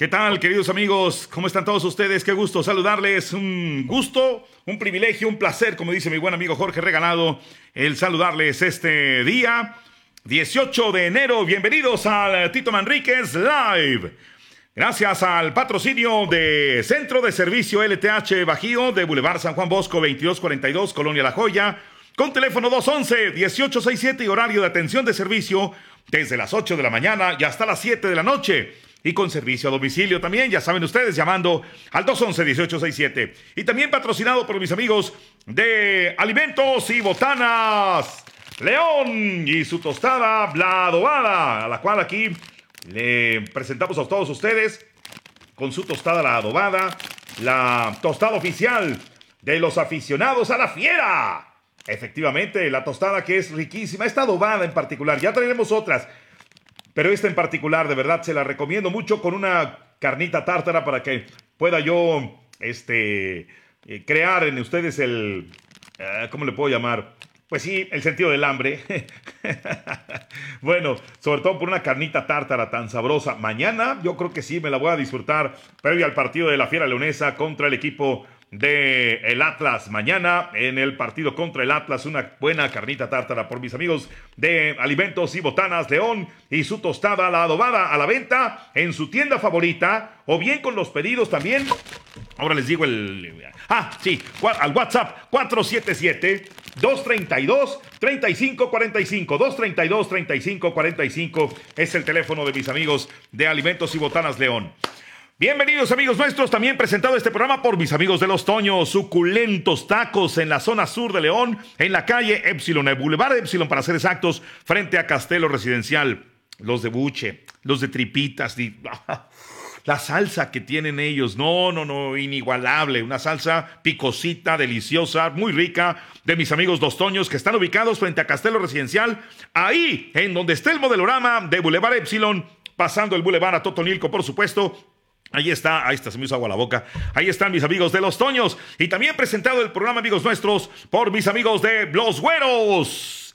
¿Qué tal, queridos amigos? ¿Cómo están todos ustedes? Qué gusto saludarles. Un gusto, un privilegio, un placer, como dice mi buen amigo Jorge Regalado, el saludarles este día, 18 de enero. Bienvenidos al Tito Manríquez Live. Gracias al patrocinio de Centro de Servicio LTH Bajío de Boulevard San Juan Bosco 2242, Colonia La Joya, con teléfono 211-1867 y horario de atención de servicio desde las 8 de la mañana y hasta las 7 de la noche y con servicio a domicilio también, ya saben ustedes, llamando al 211-1867. Y también patrocinado por mis amigos de Alimentos y Botanas León y su tostada La Adobada, a la cual aquí le presentamos a todos ustedes con su tostada La Adobada, la tostada oficial de los aficionados a la fiera. Efectivamente, la tostada que es riquísima, esta adobada en particular, ya traeremos otras. Pero esta en particular, de verdad, se la recomiendo mucho con una carnita tártara para que pueda yo este, eh, crear en ustedes el... Eh, ¿Cómo le puedo llamar? Pues sí, el sentido del hambre. bueno, sobre todo por una carnita tártara tan sabrosa. Mañana yo creo que sí me la voy a disfrutar previo al partido de la Fiera Leonesa contra el equipo de el Atlas mañana en el partido contra el Atlas. Una buena carnita tártara por mis amigos de Alimentos y Botanas León y su tostada la adobada a la venta en su tienda favorita o bien con los pedidos también. Ahora les digo el... Ah, sí, al WhatsApp 477 232 3545 232 3545 es el teléfono de mis amigos de Alimentos y Botanas León. Bienvenidos amigos nuestros, también presentado este programa por mis amigos de Los Toños, suculentos tacos en la zona sur de León, en la calle Epsilon, el Boulevard Epsilon para ser exactos, frente a Castelo Residencial. Los de buche, los de tripitas, la salsa que tienen ellos, no, no, no, inigualable, una salsa picosita, deliciosa, muy rica, de mis amigos Los Toños que están ubicados frente a Castelo Residencial, ahí en donde está el modelorama de Boulevard Epsilon, pasando el Boulevard a Totonilco, por supuesto, Ahí está, ahí está, se me hizo agua la boca. Ahí están mis amigos de Los Toños. Y también presentado el programa, amigos nuestros, por mis amigos de Los Güeros.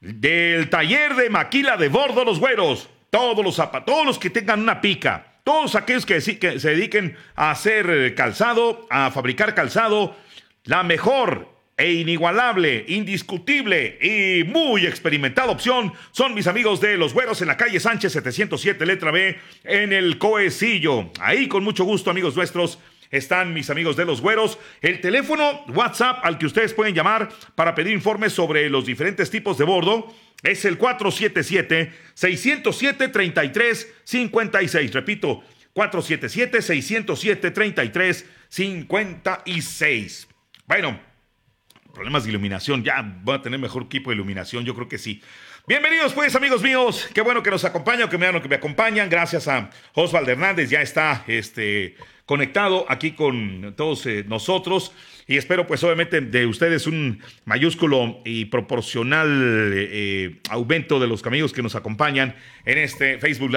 Del taller de maquila de bordo Los Güeros. Todos los zapatos, todos los que tengan una pica. Todos aquellos que, que se dediquen a hacer calzado, a fabricar calzado. La mejor e inigualable, indiscutible y muy experimentada opción son mis amigos de Los Güeros en la calle Sánchez 707, letra B, en el Coecillo. Ahí con mucho gusto, amigos nuestros. Están mis amigos de los güeros. El teléfono WhatsApp al que ustedes pueden llamar para pedir informes sobre los diferentes tipos de bordo es el 477-607-3356. Repito, 477-607-3356. Bueno, problemas de iluminación. Ya voy a tener mejor equipo de iluminación, yo creo que sí. Bienvenidos pues amigos míos, qué bueno que nos acompañan, que me, que me acompañan, gracias a Osvaldo Hernández, ya está este, conectado aquí con todos eh, nosotros y espero pues obviamente de ustedes un mayúsculo y proporcional eh, aumento de los amigos que nos acompañan en este Facebook,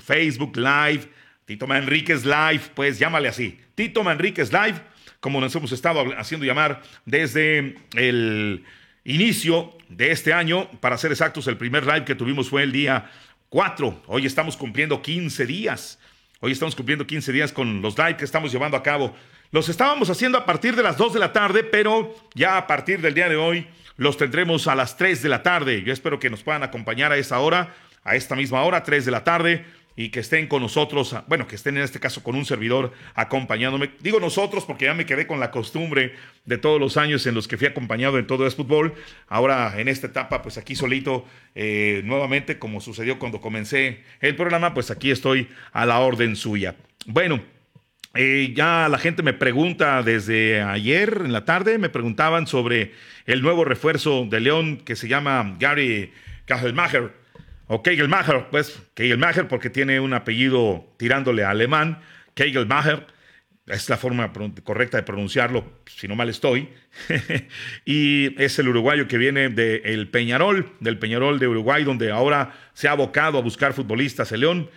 Facebook Live, Tito Manríquez Live, pues llámale así, Tito Manríquez Live como nos hemos estado haciendo llamar desde el inicio de este año. Para ser exactos, el primer live que tuvimos fue el día 4. Hoy estamos cumpliendo 15 días. Hoy estamos cumpliendo 15 días con los live que estamos llevando a cabo. Los estábamos haciendo a partir de las 2 de la tarde, pero ya a partir del día de hoy los tendremos a las 3 de la tarde. Yo espero que nos puedan acompañar a esa hora, a esta misma hora, 3 de la tarde y que estén con nosotros, bueno, que estén en este caso con un servidor acompañándome. Digo nosotros porque ya me quedé con la costumbre de todos los años en los que fui acompañado en todo el fútbol. Ahora en esta etapa, pues aquí solito, eh, nuevamente, como sucedió cuando comencé el programa, pues aquí estoy a la orden suya. Bueno, eh, ya la gente me pregunta desde ayer en la tarde, me preguntaban sobre el nuevo refuerzo de León que se llama Gary Kajelmacher o Kegelmacher, pues Kegelmacher porque tiene un apellido tirándole a alemán, Kegelmacher, es la forma correcta de pronunciarlo, si no mal estoy, y es el uruguayo que viene del Peñarol, del Peñarol de Uruguay, donde ahora se ha abocado a buscar futbolistas el León.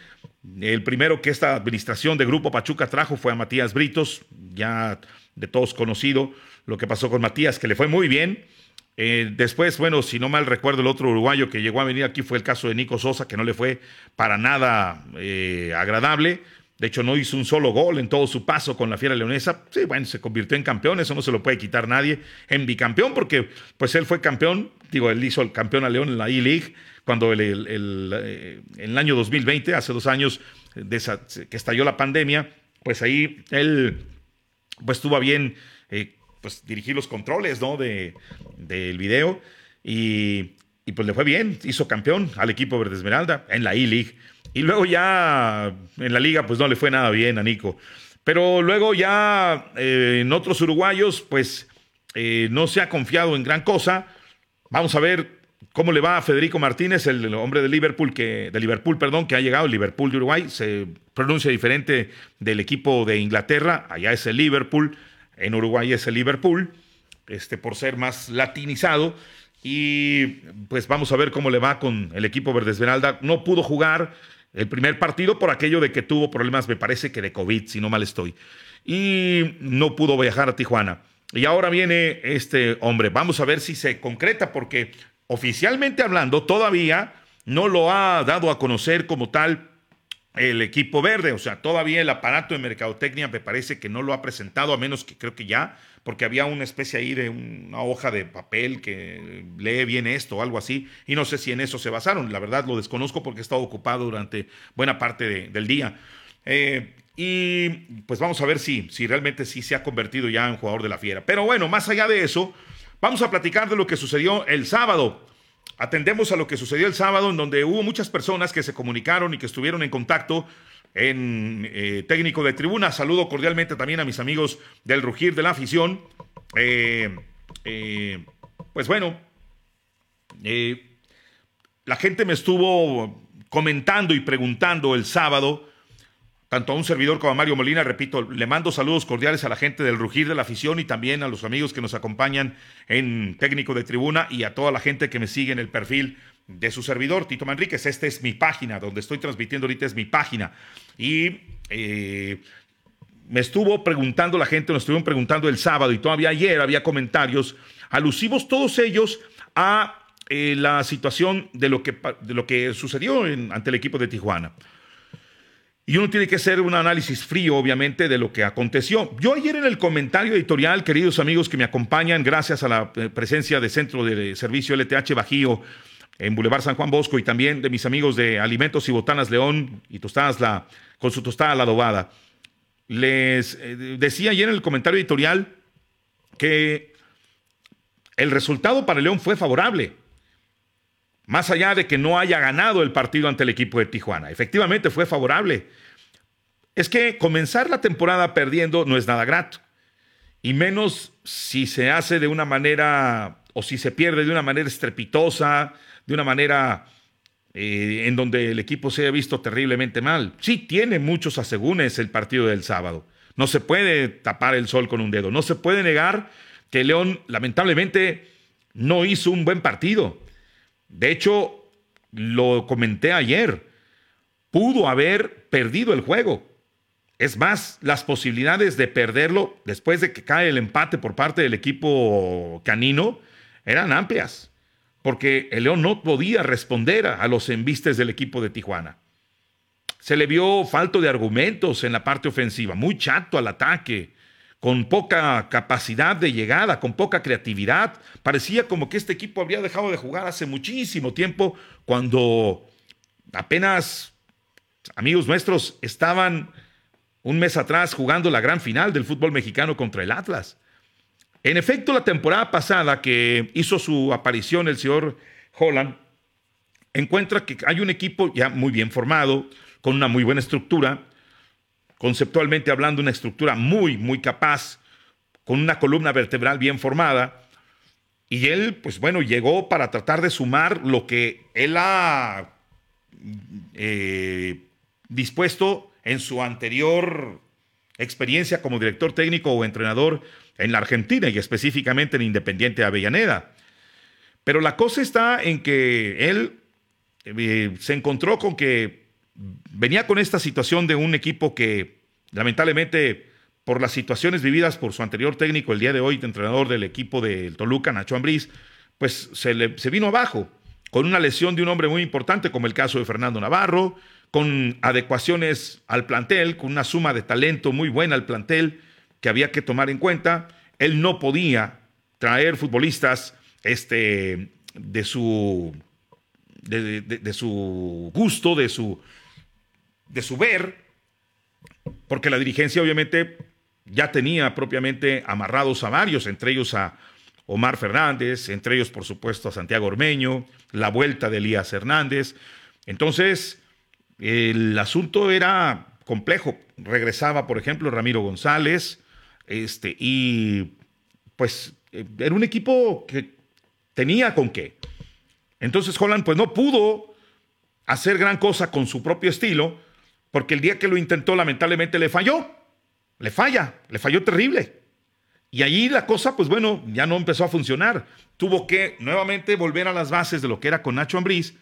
El primero que esta administración de Grupo Pachuca trajo fue a Matías Britos, ya de todos conocido lo que pasó con Matías, que le fue muy bien, eh, después, bueno, si no mal recuerdo, el otro uruguayo que llegó a venir aquí fue el caso de Nico Sosa, que no le fue para nada eh, agradable. De hecho, no hizo un solo gol en todo su paso con la Fiera Leonesa. Sí, bueno, se convirtió en campeón, eso no se lo puede quitar nadie. En bicampeón, porque pues él fue campeón, digo, él hizo el campeón a León en la E-League, cuando el, el, eh, el año 2020, hace dos años que estalló la pandemia, pues ahí él pues tuvo bien eh, pues dirigir los controles, ¿no? De, del video y, y pues le fue bien, hizo campeón al equipo Verde Esmeralda en la E-League. Y luego ya en la liga pues no le fue nada bien a Nico. Pero luego ya eh, en otros uruguayos pues eh, no se ha confiado en gran cosa. Vamos a ver cómo le va a Federico Martínez, el hombre de Liverpool, que, de Liverpool, perdón, que ha llegado, Liverpool de Uruguay. Se pronuncia diferente del equipo de Inglaterra. Allá es el Liverpool, en Uruguay es el Liverpool, este, por ser más latinizado. Y pues vamos a ver cómo le va con el equipo Verde Esmeralda. No pudo jugar el primer partido por aquello de que tuvo problemas, me parece que de COVID, si no mal estoy. Y no pudo viajar a Tijuana. Y ahora viene este hombre. Vamos a ver si se concreta, porque oficialmente hablando, todavía no lo ha dado a conocer como tal el equipo verde. O sea, todavía el aparato de mercadotecnia me parece que no lo ha presentado, a menos que creo que ya, porque había una especie ahí de una hoja de papel que lee bien esto o algo así, y no sé si en eso se basaron. La verdad lo desconozco porque he estado ocupado durante buena parte del día. Eh, y pues vamos a ver si, si realmente sí se ha convertido ya en jugador de la fiera. Pero bueno, más allá de eso, vamos a platicar de lo que sucedió el sábado. Atendemos a lo que sucedió el sábado, en donde hubo muchas personas que se comunicaron y que estuvieron en contacto en eh, técnico de tribuna. Saludo cordialmente también a mis amigos del Rugir de la Afición. Eh, eh, pues bueno, la gente me estuvo comentando y preguntando el sábado, tanto a un servidor como a Mario Molina, repito, le mando saludos cordiales a la gente del Rugir de la Afición y también a los amigos que nos acompañan en técnico de tribuna y a toda la gente que me sigue en el perfil de su servidor, Tito Manríquez. Esta es mi página, donde estoy transmitiendo ahorita es mi página. Y eh, me estuvo preguntando la gente, nos estuvieron preguntando el sábado y todavía ayer había comentarios alusivos, todos ellos a eh, la situación de lo que, de lo que sucedió ante el equipo de Tijuana. Y uno tiene que hacer un análisis frío, obviamente, de lo que aconteció. Yo ayer en el comentario editorial, queridos amigos que me acompañan, gracias a la eh, presencia de Centro de Servicio LTH Bajío, en Boulevard San Juan Bosco y también de mis amigos de Alimentos y Botanas León y Tostadas la, con su tostada la adobada. Les eh, decía ayer en el comentario editorial que el resultado para León fue favorable, más allá de que no haya ganado el partido ante el equipo de Tijuana. Efectivamente fue favorable. Es que comenzar la temporada perdiendo no es nada grato, y menos si se hace de una manera o si se pierde de una manera estrepitosa, de una manera eh, en donde el equipo se ha visto terriblemente mal. Sí, tiene muchos asegúnes el partido del sábado. No se puede tapar el sol con un dedo. No se puede negar que León, lamentablemente, no hizo un buen partido. De hecho, lo comenté ayer. Pudo haber perdido el juego. Es más, las posibilidades de perderlo después de que cae el empate por parte del equipo canino eran amplias porque el León no podía responder a los embistes del equipo de Tijuana. Se le vio falto de argumentos en la parte ofensiva, muy chato al ataque, con poca capacidad de llegada, con poca creatividad. Parecía como que este equipo habría dejado de jugar hace muchísimo tiempo, cuando apenas amigos nuestros estaban un mes atrás jugando la gran final del fútbol mexicano contra el Atlas. En efecto, la temporada pasada que hizo su aparición el señor Holland, encuentra que hay un equipo ya muy bien formado, con una muy buena estructura, conceptualmente hablando, una estructura muy, muy capaz, con una columna vertebral bien formada. Y él, pues bueno, llegó para tratar de sumar lo que él ha eh, dispuesto en su anterior experiencia como director técnico o entrenador en la Argentina y específicamente en Independiente Avellaneda. Pero la cosa está en que él eh, se encontró con que venía con esta situación de un equipo que lamentablemente por las situaciones vividas por su anterior técnico el día de hoy, entrenador del equipo del Toluca, Nacho Ambriz, pues se, le, se vino abajo con una lesión de un hombre muy importante como el caso de Fernando Navarro, con adecuaciones al plantel, con una suma de talento muy buena al plantel que había que tomar en cuenta. Él no podía traer futbolistas este, de, su, de, su gusto, de su, de su ver, porque la dirigencia obviamente ya tenía propiamente amarrados a varios, entre ellos a Omar Fernández, entre ellos por supuesto a Santiago Ormeño, la vuelta de Elías Hernández. Entonces, el asunto era complejo. Regresaba, por ejemplo, Ramiro González, este, y pues era un equipo que tenía con qué. Entonces Holland pues no pudo hacer gran cosa con su propio estilo, porque el día que lo intentó lamentablemente le falló. Le falla, le falló terrible. Y allí la cosa, pues bueno, ya no empezó a funcionar. Tuvo que nuevamente volver a las bases de lo que era con Nacho Ambriz,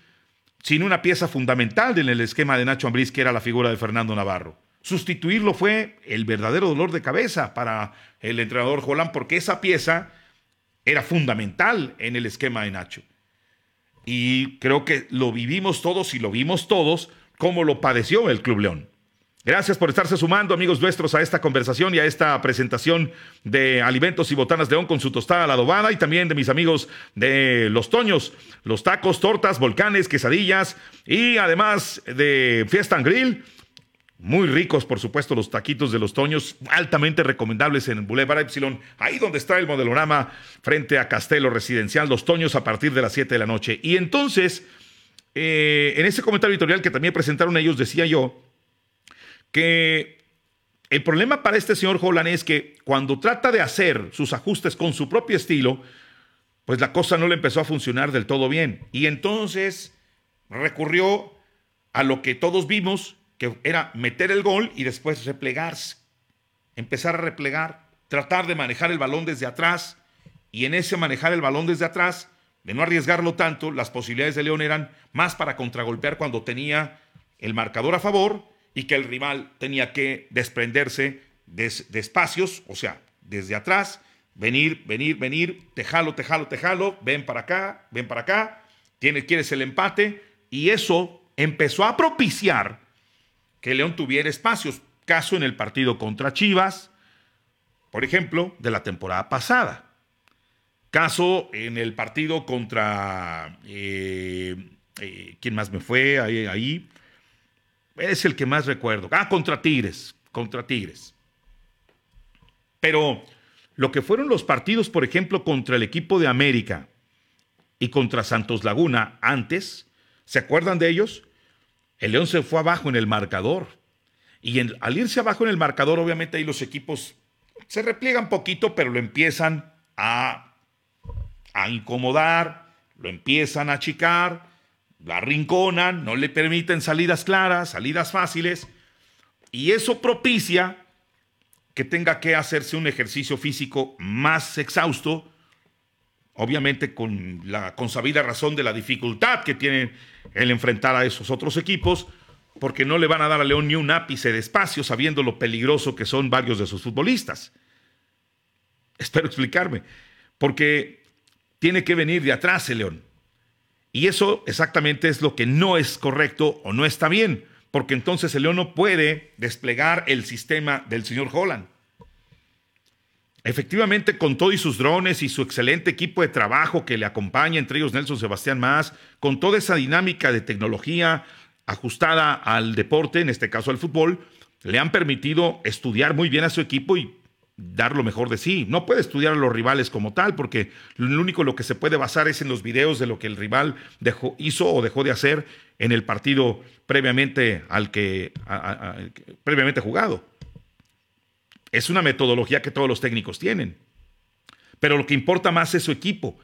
sin una pieza fundamental en el esquema de Nacho Ambriz, que era la figura de Fernando Navarro. Sustituirlo fue el verdadero dolor de cabeza para el entrenador Holland, porque esa pieza era fundamental en el esquema de Nacho. Y creo que lo vivimos todos y lo vimos todos como lo padeció el Club León. Gracias por estarse sumando, amigos nuestros, a esta conversación y a esta presentación de Alimentos y Botanas León con su tostada la adobada y también de mis amigos de Los Toños, los tacos, tortas, volcanes, quesadillas y además de Fiesta and Grill muy ricos, por supuesto, los taquitos de los Toños, altamente recomendables en Boulevard Epsilon, ahí donde está el modelorama frente a Castelo Residencial, los Toños a partir de las 7 de la noche. Y entonces, eh, en ese comentario editorial que también presentaron ellos, decía yo que el problema para este señor Holland es que cuando trata de hacer sus ajustes con su propio estilo, pues la cosa no le empezó a funcionar del todo bien. Y entonces recurrió a lo que todos vimos que era meter el gol y después replegarse, empezar a replegar, tratar de manejar el balón desde atrás y en ese manejar el balón desde atrás, de no arriesgarlo tanto, las posibilidades de León eran más para contragolpear cuando tenía el marcador a favor y que el rival tenía que desprenderse de, espacios, o sea, desde atrás, venir, venir, venir, te jalo, te jalo, te jalo, ven para acá, ven para acá, tienes, quieres el empate y eso empezó a propiciar que León tuviera espacios. Caso en el partido contra Chivas, por ejemplo, de la temporada pasada. Caso en el partido contra... Eh, eh, ¿Quién más me fue ahí, ahí? Es el que más recuerdo. Ah, contra Tigres. Contra Tigres. Pero lo que fueron los partidos, por ejemplo, contra el equipo de América y contra Santos Laguna antes, ¿se acuerdan de ellos? El León se fue abajo en el marcador. Y al irse abajo en el marcador, obviamente ahí los equipos se repliegan poquito, pero lo empiezan a, a incomodar, lo empiezan a achicar, la arrinconan, no le permiten salidas claras, salidas fáciles. Y eso propicia que tenga que hacerse un ejercicio físico más exhausto, obviamente con la consabida razón de la dificultad que tiene el enfrentar a esos otros equipos, porque no le van a dar a León ni un ápice de espacio sabiendo lo peligroso que son varios de sus futbolistas. Espero explicarme, porque tiene que venir de atrás el León. Y eso exactamente es lo que no es correcto o no está bien, porque entonces el León no puede desplegar el sistema del señor Holland. Efectivamente, con todo y sus drones y su excelente equipo de trabajo que le acompaña, entre ellos Nelson Sebastián Más, con toda esa dinámica de tecnología ajustada al deporte, en este caso al fútbol, le han permitido estudiar muy bien a su equipo y dar lo mejor de sí. No puede estudiar a los rivales como tal, porque lo único lo que se puede basar es en los videos de lo que el rival dejó, hizo o dejó de hacer en el partido previamente al que previamente jugado. Es una metodología que todos los técnicos tienen. Pero lo que importa más es su equipo.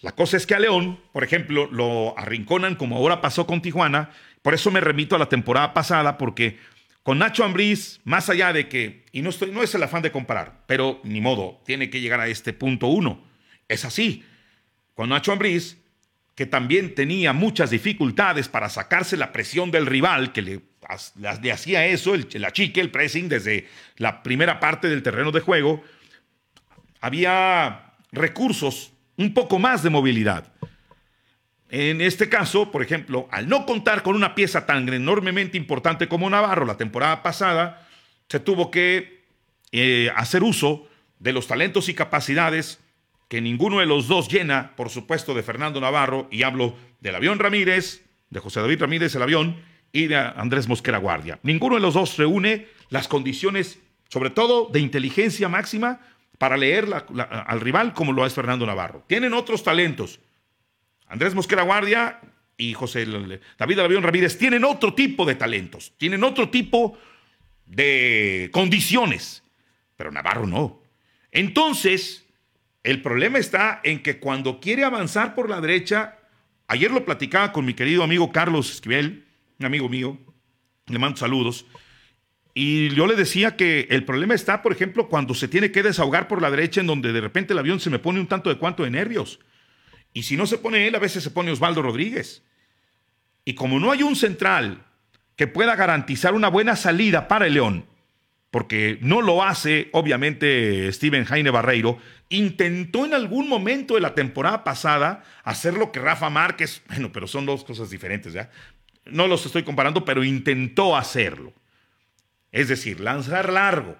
La cosa es que a León, por ejemplo, lo arrinconan como ahora pasó con Tijuana. Por eso me remito a la temporada pasada, porque con Nacho Ambriz, más allá de que, y no, estoy, no es el afán de comparar, pero ni modo, tiene que llegar a este punto uno. Es así. Con Nacho Ambriz, que también tenía muchas dificultades para sacarse la presión del rival, que le hacía eso, el, la chique, el pressing, desde la primera parte del terreno de juego, había recursos, un poco más de movilidad. En este caso, por ejemplo, al no contar con una pieza tan enormemente importante como Navarro la temporada pasada, se tuvo que eh, hacer uso de los talentos y capacidades que ninguno de los dos llena, por supuesto, de Fernando Navarro, y hablo del avión Ramírez, de José David Ramírez el avión, y de Andrés Mosquera Guardia. Ninguno de los dos reúne las condiciones, sobre todo de inteligencia máxima, para leer al rival como lo es Fernando Navarro. Tienen otros talentos. Andrés Mosquera Guardia y José David Avión Ramírez tienen otro tipo de talentos, tienen otro tipo de condiciones, pero Navarro no. Entonces, el problema está en que cuando quiere avanzar por la derecha, ayer lo platicaba con mi querido amigo Carlos Esquivel, un amigo mío, le mando saludos, y yo le decía que el problema está, por ejemplo, cuando se tiene que desahogar por la derecha, en donde de repente el avión se me pone un tanto de cuanto de nervios. Y si no se pone él, a veces se pone Osvaldo Rodríguez. Y como no hay un central que pueda garantizar una buena salida para el León, porque no lo hace, obviamente, Steven Jaime Barreiro, intentó en algún momento de la temporada pasada hacer lo que Rafa Márquez, bueno, pero son dos cosas diferentes, ¿ya? No los estoy comparando, pero intentó hacerlo. Es decir, lanzar largo.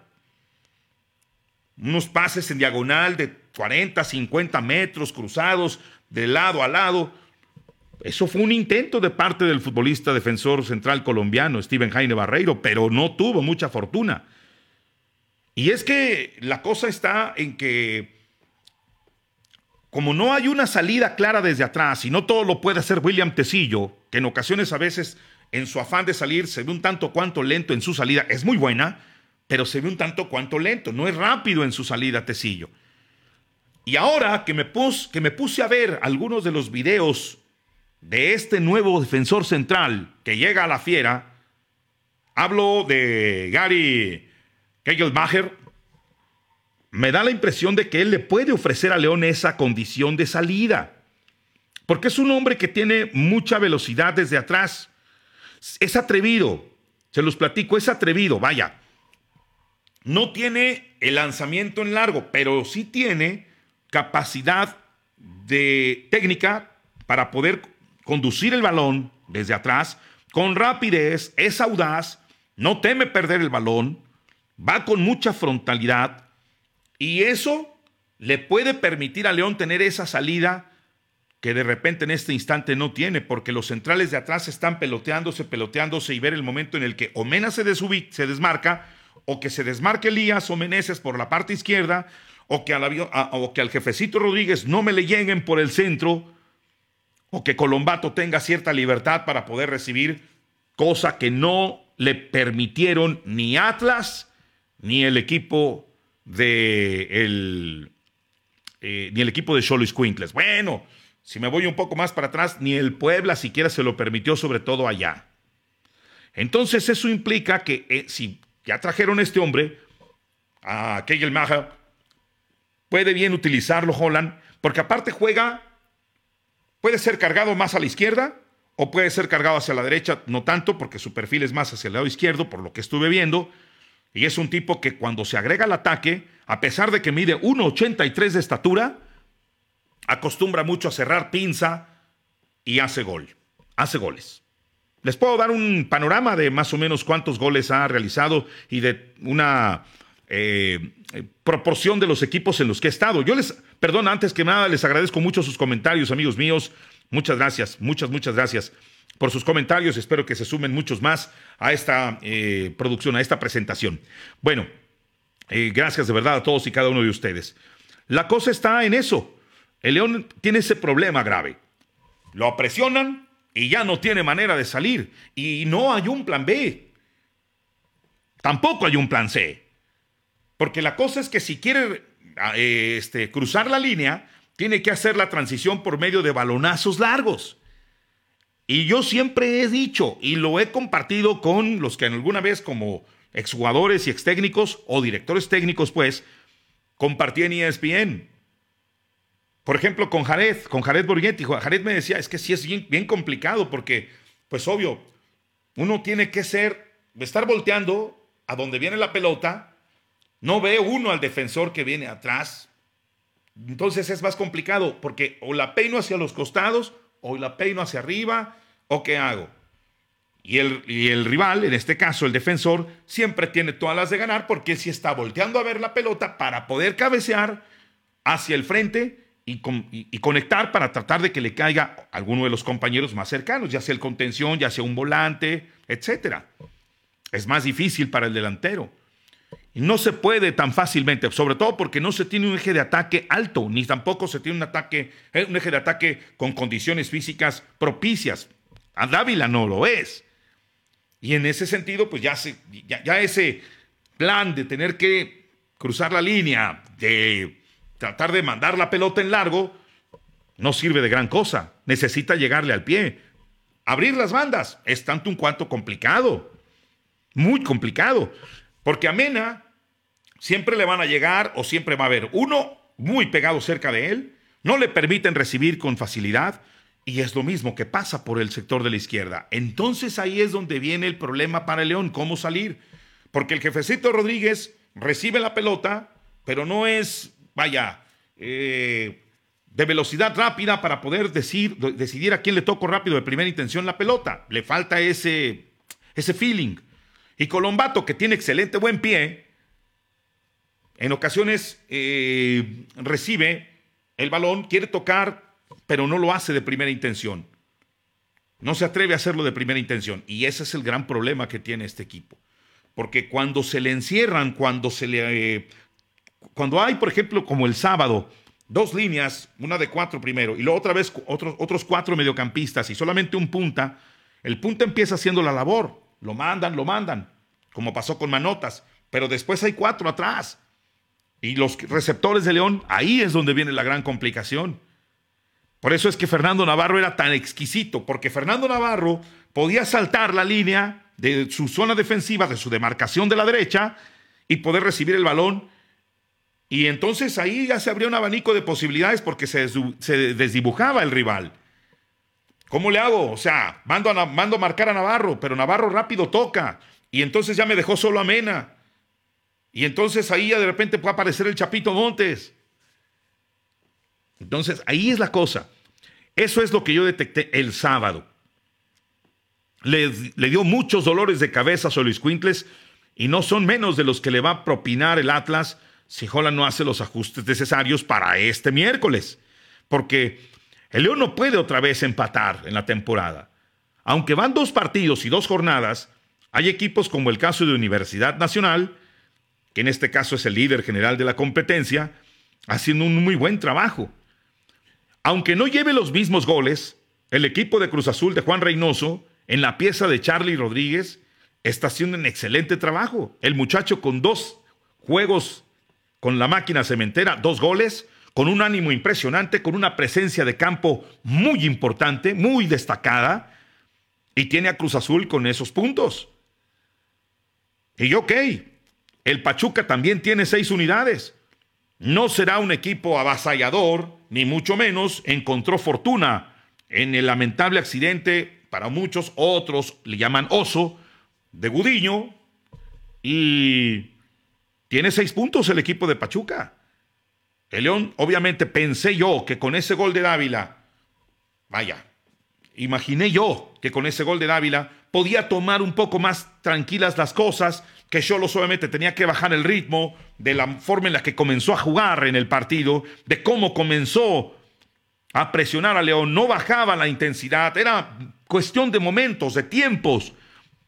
Unos pases en diagonal de 40, 50 metros cruzados de lado a lado. Eso fue un intento de parte del futbolista defensor central colombiano, Steven Jaime Barreiro, pero no tuvo mucha fortuna. Y es que la cosa está en que, como no hay una salida clara desde atrás y no todo lo puede hacer William Tecillo, que en ocasiones a veces en su afán de salir, se ve un tanto cuanto lento en su salida. Es muy buena, pero se ve un tanto cuanto lento. No es rápido en su salida, Tecillo. Y ahora que me, puse a ver algunos de los videos de este nuevo defensor central que llega a la fiera, hablo de Gary Kegelmacher, me da la impresión de que él le puede ofrecer a León esa condición de salida. Porque es un hombre que tiene mucha velocidad desde atrás es atrevido, se los platico, es atrevido, vaya. No tiene el lanzamiento en largo, pero sí tiene capacidad de técnica para poder conducir el balón desde atrás con rapidez, es audaz, no teme perder el balón, va con mucha frontalidad y eso le puede permitir a León tener esa salida que de repente en este instante no tiene, porque los centrales de atrás están peloteándose, peloteándose y ver el momento en el que o Mena se, se desmarca, o que se desmarque Elías o Meneses por la parte izquierda, o que, al o que al jefecito Rodríguez no me le lleguen por el centro, o que Colombato tenga cierta libertad para poder recibir, cosa que no le permitieron ni Atlas ni el equipo de el, eh, ni el equipo de Cholis Quinkles. Bueno, si me voy un poco más para atrás, ni el Puebla siquiera se lo permitió, sobre todo allá. Entonces eso implica que eh, si ya trajeron a este hombre, a Kegel Maja, puede bien utilizarlo Holland, porque aparte juega, puede ser cargado más a la izquierda o puede ser cargado hacia la derecha, no tanto porque su perfil es más hacia el lado izquierdo, por lo que estuve viendo, y es un tipo que cuando se agrega al ataque, a pesar de que mide 1,83 de estatura, acostumbra mucho a cerrar pinza y hace gol. Hace goles. Les puedo dar un panorama de más o menos cuántos goles ha realizado y de una eh, proporción de los equipos en los que ha estado. Yo les, perdón, antes que nada, les agradezco mucho sus comentarios, amigos míos. Muchas gracias, muchas, muchas gracias por sus comentarios. Espero que se sumen muchos más a esta eh, producción, a esta presentación. Bueno, eh, gracias de verdad a todos y cada uno de ustedes. La cosa está en eso. El León tiene ese problema grave. Lo presionan y ya no tiene manera de salir. Y no hay un plan B. Tampoco hay un plan C. Porque la cosa es que si quiere ah, este, cruzar la línea, tiene que hacer la transición por medio de balonazos largos. Y yo siempre he dicho, y lo he compartido con los que alguna vez como exjugadores y extécnicos o directores técnicos, pues, compartí en ESPN. Por ejemplo, con Jared, con Jared Borghetti, Jared me decía, es que sí es bien, complicado porque, pues obvio, uno tiene que ser, estar volteando a donde viene la pelota, no ve uno al defensor que viene atrás, entonces es más complicado porque o la peino hacia los costados o la peino hacia arriba o qué hago. Y el, y el, rival, en este caso el defensor, siempre tiene todas las de ganar porque sí está volteando a ver la pelota para poder cabecear hacia el frente y, y, conectar para tratar de que le caiga alguno de los compañeros más cercanos, ya sea el contención, ya sea un volante, etc. Es más difícil para el delantero. No se puede tan fácilmente, sobre todo porque no se tiene un eje de ataque alto, ni tampoco se tiene un, ataque, eh, un eje de ataque con condiciones físicas propicias. A Dávila no lo es. Y en ese sentido, pues ya, se, ya, ese plan de tener que cruzar la línea, de tratar de mandar la pelota en largo, no sirve de gran cosa. Necesita llegarle al pie. Abrir las bandas es tanto un cuanto complicado. Muy complicado. Porque a Mena siempre le van a llegar o siempre va a haber uno muy pegado cerca de él. No le permiten recibir con facilidad. Y es lo mismo que pasa por el sector de la izquierda. Entonces ahí es donde viene el problema para el León, cómo salir. Porque el jefecito Rodríguez recibe la pelota, pero no es, vaya, eh, de velocidad rápida para poder decir, decidir a quién le toco rápido de primera intención la pelota. Le falta ese, ese feeling. Y Colombato, que tiene excelente buen pie, en ocasiones eh, recibe el balón, quiere tocar pero no lo hace de primera intención. No se atreve a hacerlo de primera intención. Y ese es el gran problema que tiene este equipo. Porque cuando se le encierran, cuando se le... Eh, cuando hay, por ejemplo, como el sábado, dos líneas, una de cuatro primero, y luego otra vez otros, otros cuatro mediocampistas y solamente un punta, el punta empieza haciendo la labor. Lo mandan, lo mandan, como pasó con Manotas. Pero después hay cuatro atrás. Y los receptores de León, ahí es donde viene la gran complicación. Por eso es que Fernando Navarro era tan exquisito, porque Fernando Navarro podía saltar la línea de su zona defensiva, de su demarcación de la derecha, y poder recibir el balón. Y entonces ahí ya se abrió un abanico de posibilidades porque se, desdibujaba el rival. ¿Cómo le hago? O sea, mando a, mando a marcar a Navarro, pero Navarro rápido toca. Y entonces ya me dejó solo a Mena. Y entonces ahí ya de repente puede aparecer el Chapito Montes. Entonces, ahí es la cosa. Eso es lo que yo detecté el sábado. Le, dio muchos dolores de cabeza a Solís Quintles y no son menos de los que le va a propinar el Atlas si Holland no hace los ajustes necesarios para este miércoles. Porque el León no puede otra vez empatar en la temporada. Aunque van dos partidos y dos jornadas, hay equipos como el caso de Universidad Nacional, que en este caso es el líder general de la competencia, haciendo un muy buen trabajo. Aunque no lleve los mismos goles, el equipo de Cruz Azul de Juan Reynoso, en la pieza de Charlie Rodríguez, está haciendo un excelente trabajo. El muchacho con dos juegos con la máquina cementera, dos goles, con un ánimo impresionante, con una presencia de campo muy importante, muy destacada, y tiene a Cruz Azul con esos puntos. Y ok, el Pachuca también tiene seis unidades. No será un equipo avasallador, ni mucho menos encontró fortuna en el lamentable accidente, para muchos otros le llaman oso, de Gudiño, y tiene seis puntos el equipo de Pachuca. El León, obviamente pensé yo que con ese gol de Dávila, vaya, imaginé yo que con ese gol de Dávila podía tomar un poco más tranquilas las cosas, que Cholos obviamente tenía que bajar el ritmo de la forma en la que comenzó a jugar en el partido, de cómo comenzó a presionar a León, no bajaba la intensidad, era cuestión de momentos, de tiempos.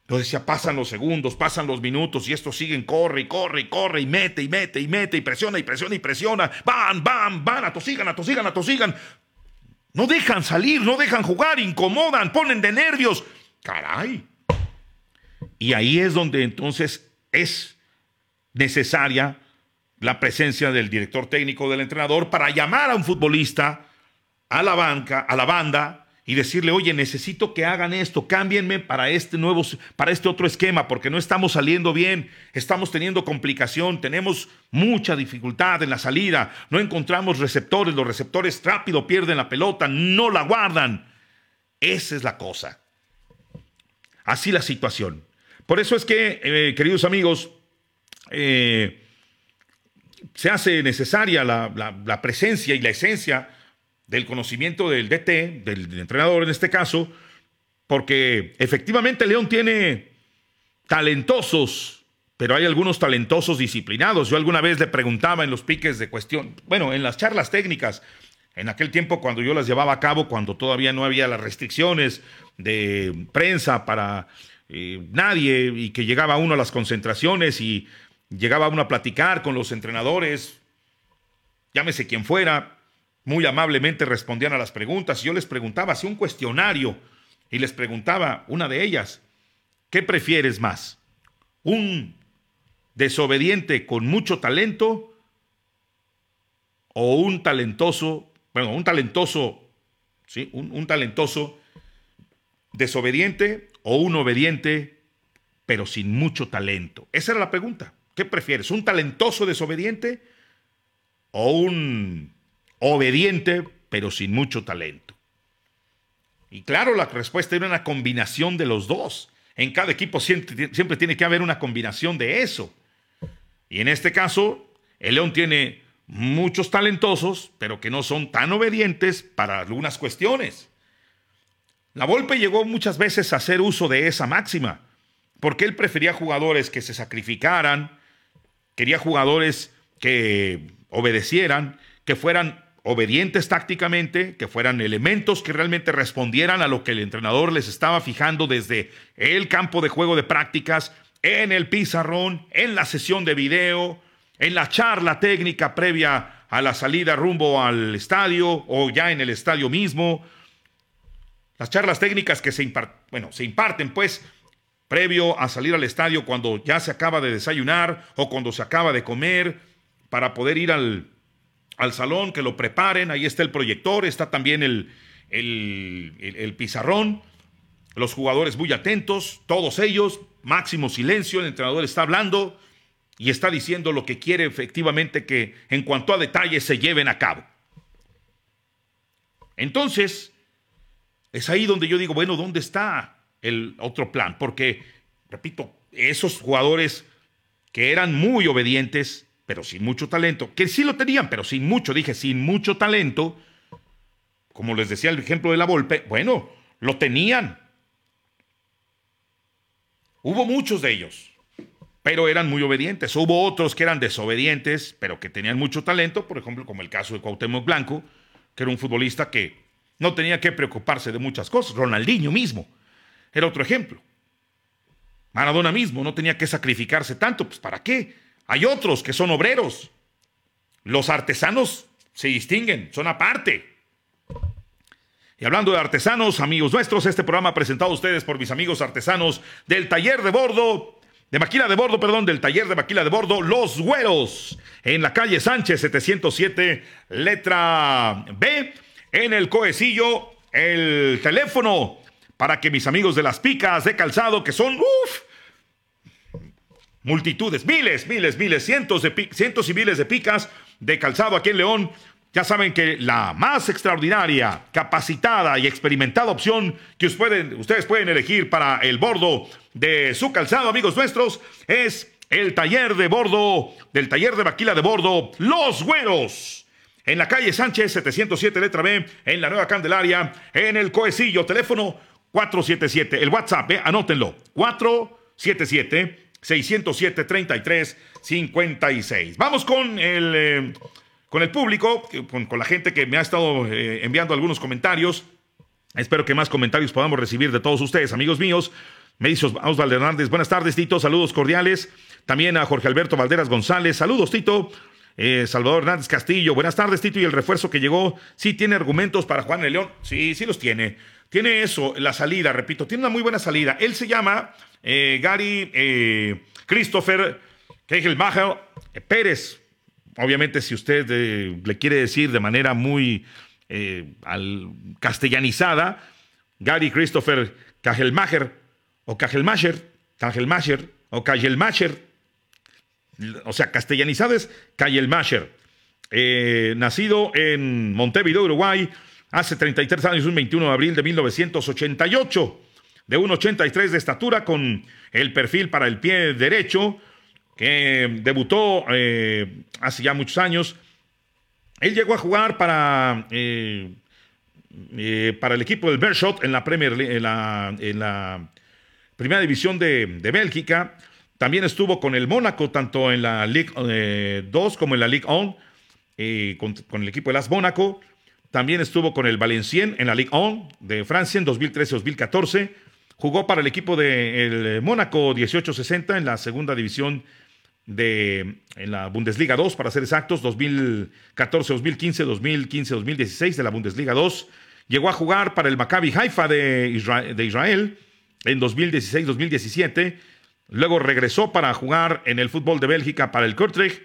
Yo decía, pasan los segundos, pasan los minutos y estos siguen, corre y corre y corre y mete y mete y mete y presiona y presiona y presiona. Van, van, van, atosigan, atosigan, atosigan. No dejan salir, no dejan jugar, incomodan, ponen de nervios. Caray. Y ahí es donde entonces es necesaria la presencia del director técnico, del entrenador, para llamar a un futbolista a la banca, a la banda, y decirle, oye, necesito que hagan esto, cámbienme para este nuevo, para este otro esquema, porque no estamos saliendo bien, estamos teniendo complicación, tenemos mucha dificultad en la salida, no encontramos receptores, los receptores rápido pierden la pelota, no la guardan. Esa es la cosa. Así la situación. Por eso es que, eh, queridos amigos, eh, se hace necesaria la, presencia y la esencia del conocimiento del DT, del entrenador en este caso, porque efectivamente León tiene talentosos, pero hay algunos talentosos disciplinados. Yo alguna vez le preguntaba en los piques de cuestión, bueno, en las charlas técnicas, en aquel tiempo cuando yo las llevaba a cabo, cuando todavía no había las restricciones de prensa para eh, nadie y que llegaba uno a las concentraciones y llegaba uno a platicar con los entrenadores, llámese quien fuera, muy amablemente respondían a las preguntas. Yo les preguntaba, hacía un cuestionario y les preguntaba, una de ellas, ¿qué prefieres más? ¿Un desobediente con mucho talento o un talentoso, bueno, un talentoso, ¿sí? Un, un talentoso desobediente o un obediente pero sin mucho talento? Esa era la pregunta. ¿Qué prefieres? ¿Un talentoso desobediente o un obediente pero sin mucho talento? Y claro, la respuesta era una combinación de los dos. En cada equipo siempre, siempre, tiene que haber una combinación de eso. Y en este caso, el León tiene muchos talentosos, pero que no son tan obedientes para algunas cuestiones. La Volpe llegó muchas veces a hacer uso de esa máxima, porque él prefería jugadores que se sacrificaran, quería jugadores que obedecieran, que fueran obedientes tácticamente, que fueran elementos que realmente respondieran a lo que el entrenador les estaba fijando desde el campo de juego de prácticas, en el pizarrón, en la sesión de video, en la charla técnica previa a la salida rumbo al estadio o ya en el estadio mismo. Las charlas técnicas que se, bueno, se imparten pues previo a salir al estadio cuando ya se acaba de desayunar o cuando se acaba de comer para poder ir al, al salón, que lo preparen, ahí está el proyector, está también el, el, pizarrón, los jugadores muy atentos, todos ellos, máximo silencio, el entrenador está hablando y está diciendo lo que quiere efectivamente que en cuanto a detalles se lleven a cabo. Entonces, es ahí donde yo digo, bueno, ¿dónde está el otro plan? Porque, repito, esos jugadores que eran muy obedientes, pero sin mucho talento, que sí lo tenían, pero sin mucho, dije, sin mucho talento, como les decía el ejemplo de la Volpe, bueno, lo tenían. Hubo muchos de ellos, pero eran muy obedientes. Hubo otros que eran desobedientes, pero que tenían mucho talento, por ejemplo, como el caso de Cuauhtémoc Blanco, que era un futbolista que no tenía que preocuparse de muchas cosas. Ronaldinho mismo era otro ejemplo. Maradona mismo no tenía que sacrificarse tanto, pues ¿para qué? Hay otros que son obreros. Los artesanos se distinguen, son aparte. Y hablando de artesanos, amigos nuestros, este programa presentado a ustedes por mis amigos artesanos del taller de bordo, de maquila de bordo, perdón, del taller de maquila de bordo, Los Güeros, en la calle Sánchez 707, letra B, en el Coecillo, el teléfono para que mis amigos de las picas de calzado, que son, uff, multitudes, miles, miles, miles, cientos, de cientos y miles de picas de calzado aquí en León. Ya saben que la más extraordinaria, capacitada y experimentada opción que ustedes pueden elegir para el bordo de su calzado, amigos nuestros, es el taller de bordo del taller de vaquila de bordo Los Güeros. En la calle Sánchez 707 letra B, en la Nueva Candelaria, en el Coecillo, teléfono 477. El WhatsApp, anótenlo, 477 607 33 56. Vamos con el, eh, con el público, con, la gente que me ha estado eh, enviando algunos comentarios. Espero que más comentarios podamos recibir de todos ustedes, amigos míos. Me dice Osvaldo Hernández, buenas tardes, Tito, saludos cordiales. También a Jorge Alberto Valderas González, saludos, Tito. Eh, Salvador Hernández Castillo, buenas tardes, Tito. Y el refuerzo que llegó, sí tiene argumentos para Juan el León. Sí, sí los tiene. Tiene eso, la salida, repito, tiene una muy buena salida. Él se llama eh, Gary eh, Christopher Kegelmacher Pérez. Obviamente, si usted le quiere decir de manera muy al, castellanizada, Gary Christopher Kajelmacher o Kajelmacher, Kajelmacher o Kajelmacher, o sea, castellanizado es Kajelmacher, nacido en Montevideo, Uruguay, hace 33 años, un 21 de abril de 1988 de 1,83 de estatura con el perfil para el pie derecho, que debutó eh, hace ya muchos años Él llegó a jugar para, eh, eh, para el equipo del Bershot en la Premier en la, primera división de, de, Bélgica. También estuvo con el Mónaco, tanto en la Ligue 2 eh, como en la Ligue 1, con, el equipo de las Mónaco. También estuvo con el Valenciennes en la Ligue 1 de Francia en 2013-2014. Jugó para el equipo del Mónaco 1860 en la segunda división de en la Bundesliga 2, para ser exactos, 2014, 2015, 2015, 2016 de la Bundesliga 2. Llegó a jugar para el Maccabi Haifa de Israel, en 2016, 2017. Luego regresó para jugar en el fútbol de Bélgica para el Kortrijk,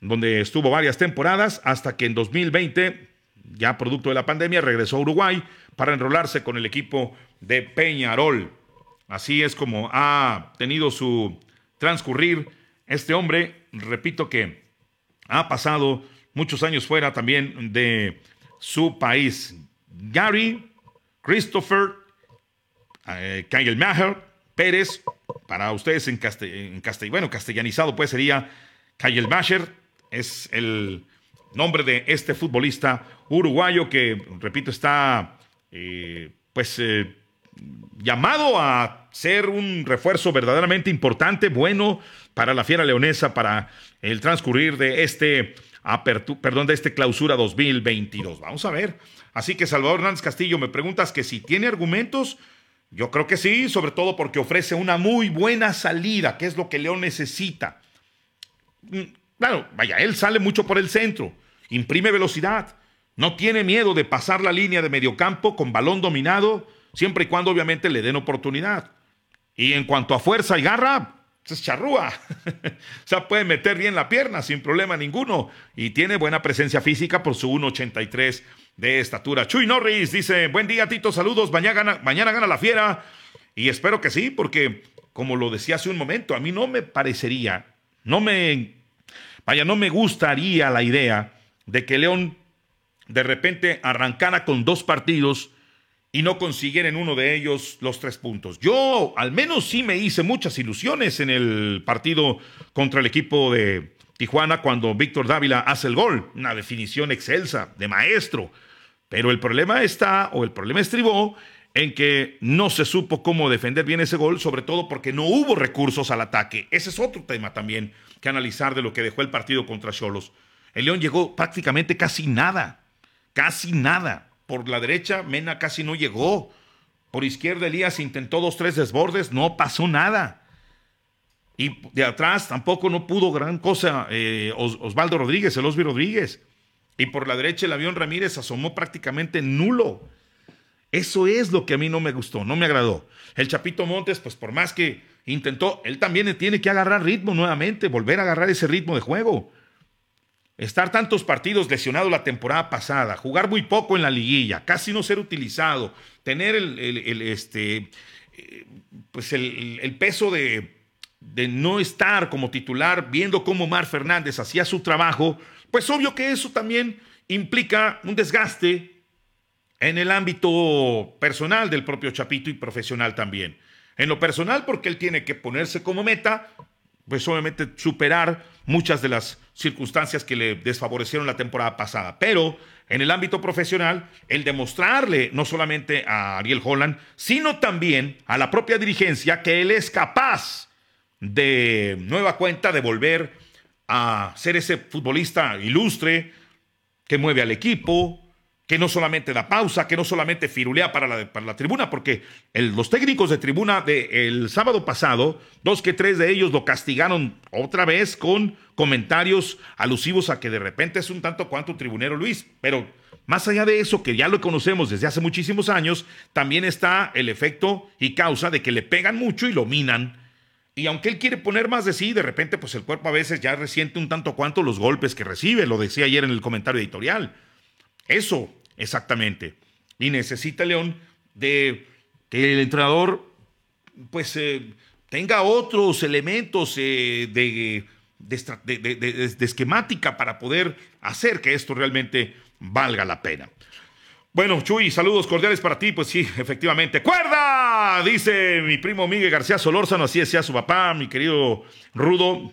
donde estuvo varias temporadas, hasta que en 2020, ya producto de la pandemia, regresó a Uruguay para enrolarse con el equipo de Peñarol. Así es como ha tenido su transcurrir este hombre, repito que ha pasado muchos años fuera también de su país. Gary, Christopher, eh, Kyle Pérez, para ustedes en, castellano, bueno, castellanizado pues sería Kyle es el nombre de este futbolista uruguayo que, repito, está eh, pues eh, llamado a ser un refuerzo verdaderamente importante, bueno para la Fiera Leonesa para el transcurrir de este perdón, de este clausura 2022. Vamos a ver. Así que Salvador Hernández Castillo, me preguntas que si tiene argumentos. Yo creo que sí, sobre todo porque ofrece una muy buena salida, que es lo que León necesita. Mm, claro, vaya, él sale mucho por el centro, imprime velocidad, no tiene miedo de pasar la línea de mediocampo con balón dominado siempre y cuando obviamente le den oportunidad. Y en cuanto a fuerza y garra, pues, es charrúa. o sea, puede meter bien la pierna sin problema ninguno. Y tiene buena presencia física por su 1,83 de estatura. Chuy Norris dice, buen día Tito, saludos, mañana gana, mañana gana la fiera. Y espero que sí, porque como lo decía hace un momento, a mí no me parecería, no me, vaya, no me gustaría la idea de que León de repente arrancara con dos partidos y no consiguieran en uno de ellos los tres puntos. Yo al menos sí me hice muchas ilusiones en el partido contra el equipo de Tijuana cuando Víctor Dávila hace el gol, una definición excelsa de maestro. Pero el problema está, o el problema estribó, en que no se supo cómo defender bien ese gol, sobre todo porque no hubo recursos al ataque. Ese es otro tema también que analizar de lo que dejó el partido contra Cholos. El León llegó prácticamente casi nada, casi nada. Por la derecha, Mena casi no llegó. Por izquierda, Elías intentó dos, tres desbordes, no pasó nada. Y de atrás tampoco no pudo gran cosa eh, Osvaldo Rodríguez, el Osvi Rodríguez. Y por la derecha el avión Ramírez asomó prácticamente nulo. Eso es lo que a mí no me gustó, no me agradó. El Chapito Montes, pues por más que intentó, él también tiene que agarrar ritmo nuevamente, volver a agarrar ese ritmo de juego. Estar tantos partidos lesionado la temporada pasada, jugar muy poco en la liguilla, casi no ser utilizado, tener el, este, eh, pues el, peso de, de, no estar como titular, viendo cómo Mar Fernández hacía su trabajo, pues obvio que eso también implica un desgaste en el ámbito personal del propio Chapito y profesional también. En lo personal, porque él tiene que ponerse como meta pues obviamente superar muchas de las circunstancias que le desfavorecieron la temporada pasada. Pero en el ámbito profesional, el demostrarle no solamente a Ariel Holland, sino también a la propia dirigencia que él es capaz de nueva cuenta de volver a ser ese futbolista ilustre que mueve al equipo, que no solamente da pausa, que no solamente firulea para la, para la tribuna, porque los técnicos de tribuna del sábado pasado, dos que tres de ellos lo castigaron otra vez con comentarios alusivos a que de repente es un tanto cuanto tribunero Luis. Pero más allá de eso, que ya lo conocemos desde hace muchísimos años, también está el efecto y causa de que le pegan mucho y lo minan. Y aunque él quiere poner más de sí, de repente pues el cuerpo a veces ya resiente un tanto cuanto los golpes que recibe, lo decía ayer en el comentario editorial. Eso, exactamente. Y necesita León de que el entrenador pues eh, tenga otros elementos eh, de, de, esquemática para poder hacer que esto realmente valga la pena. Bueno, Chuy, saludos cordiales para ti. Pues sí, efectivamente. ¡Cuerda! Dice mi primo Miguel García Solórzano, así decía su papá, mi querido Rudo.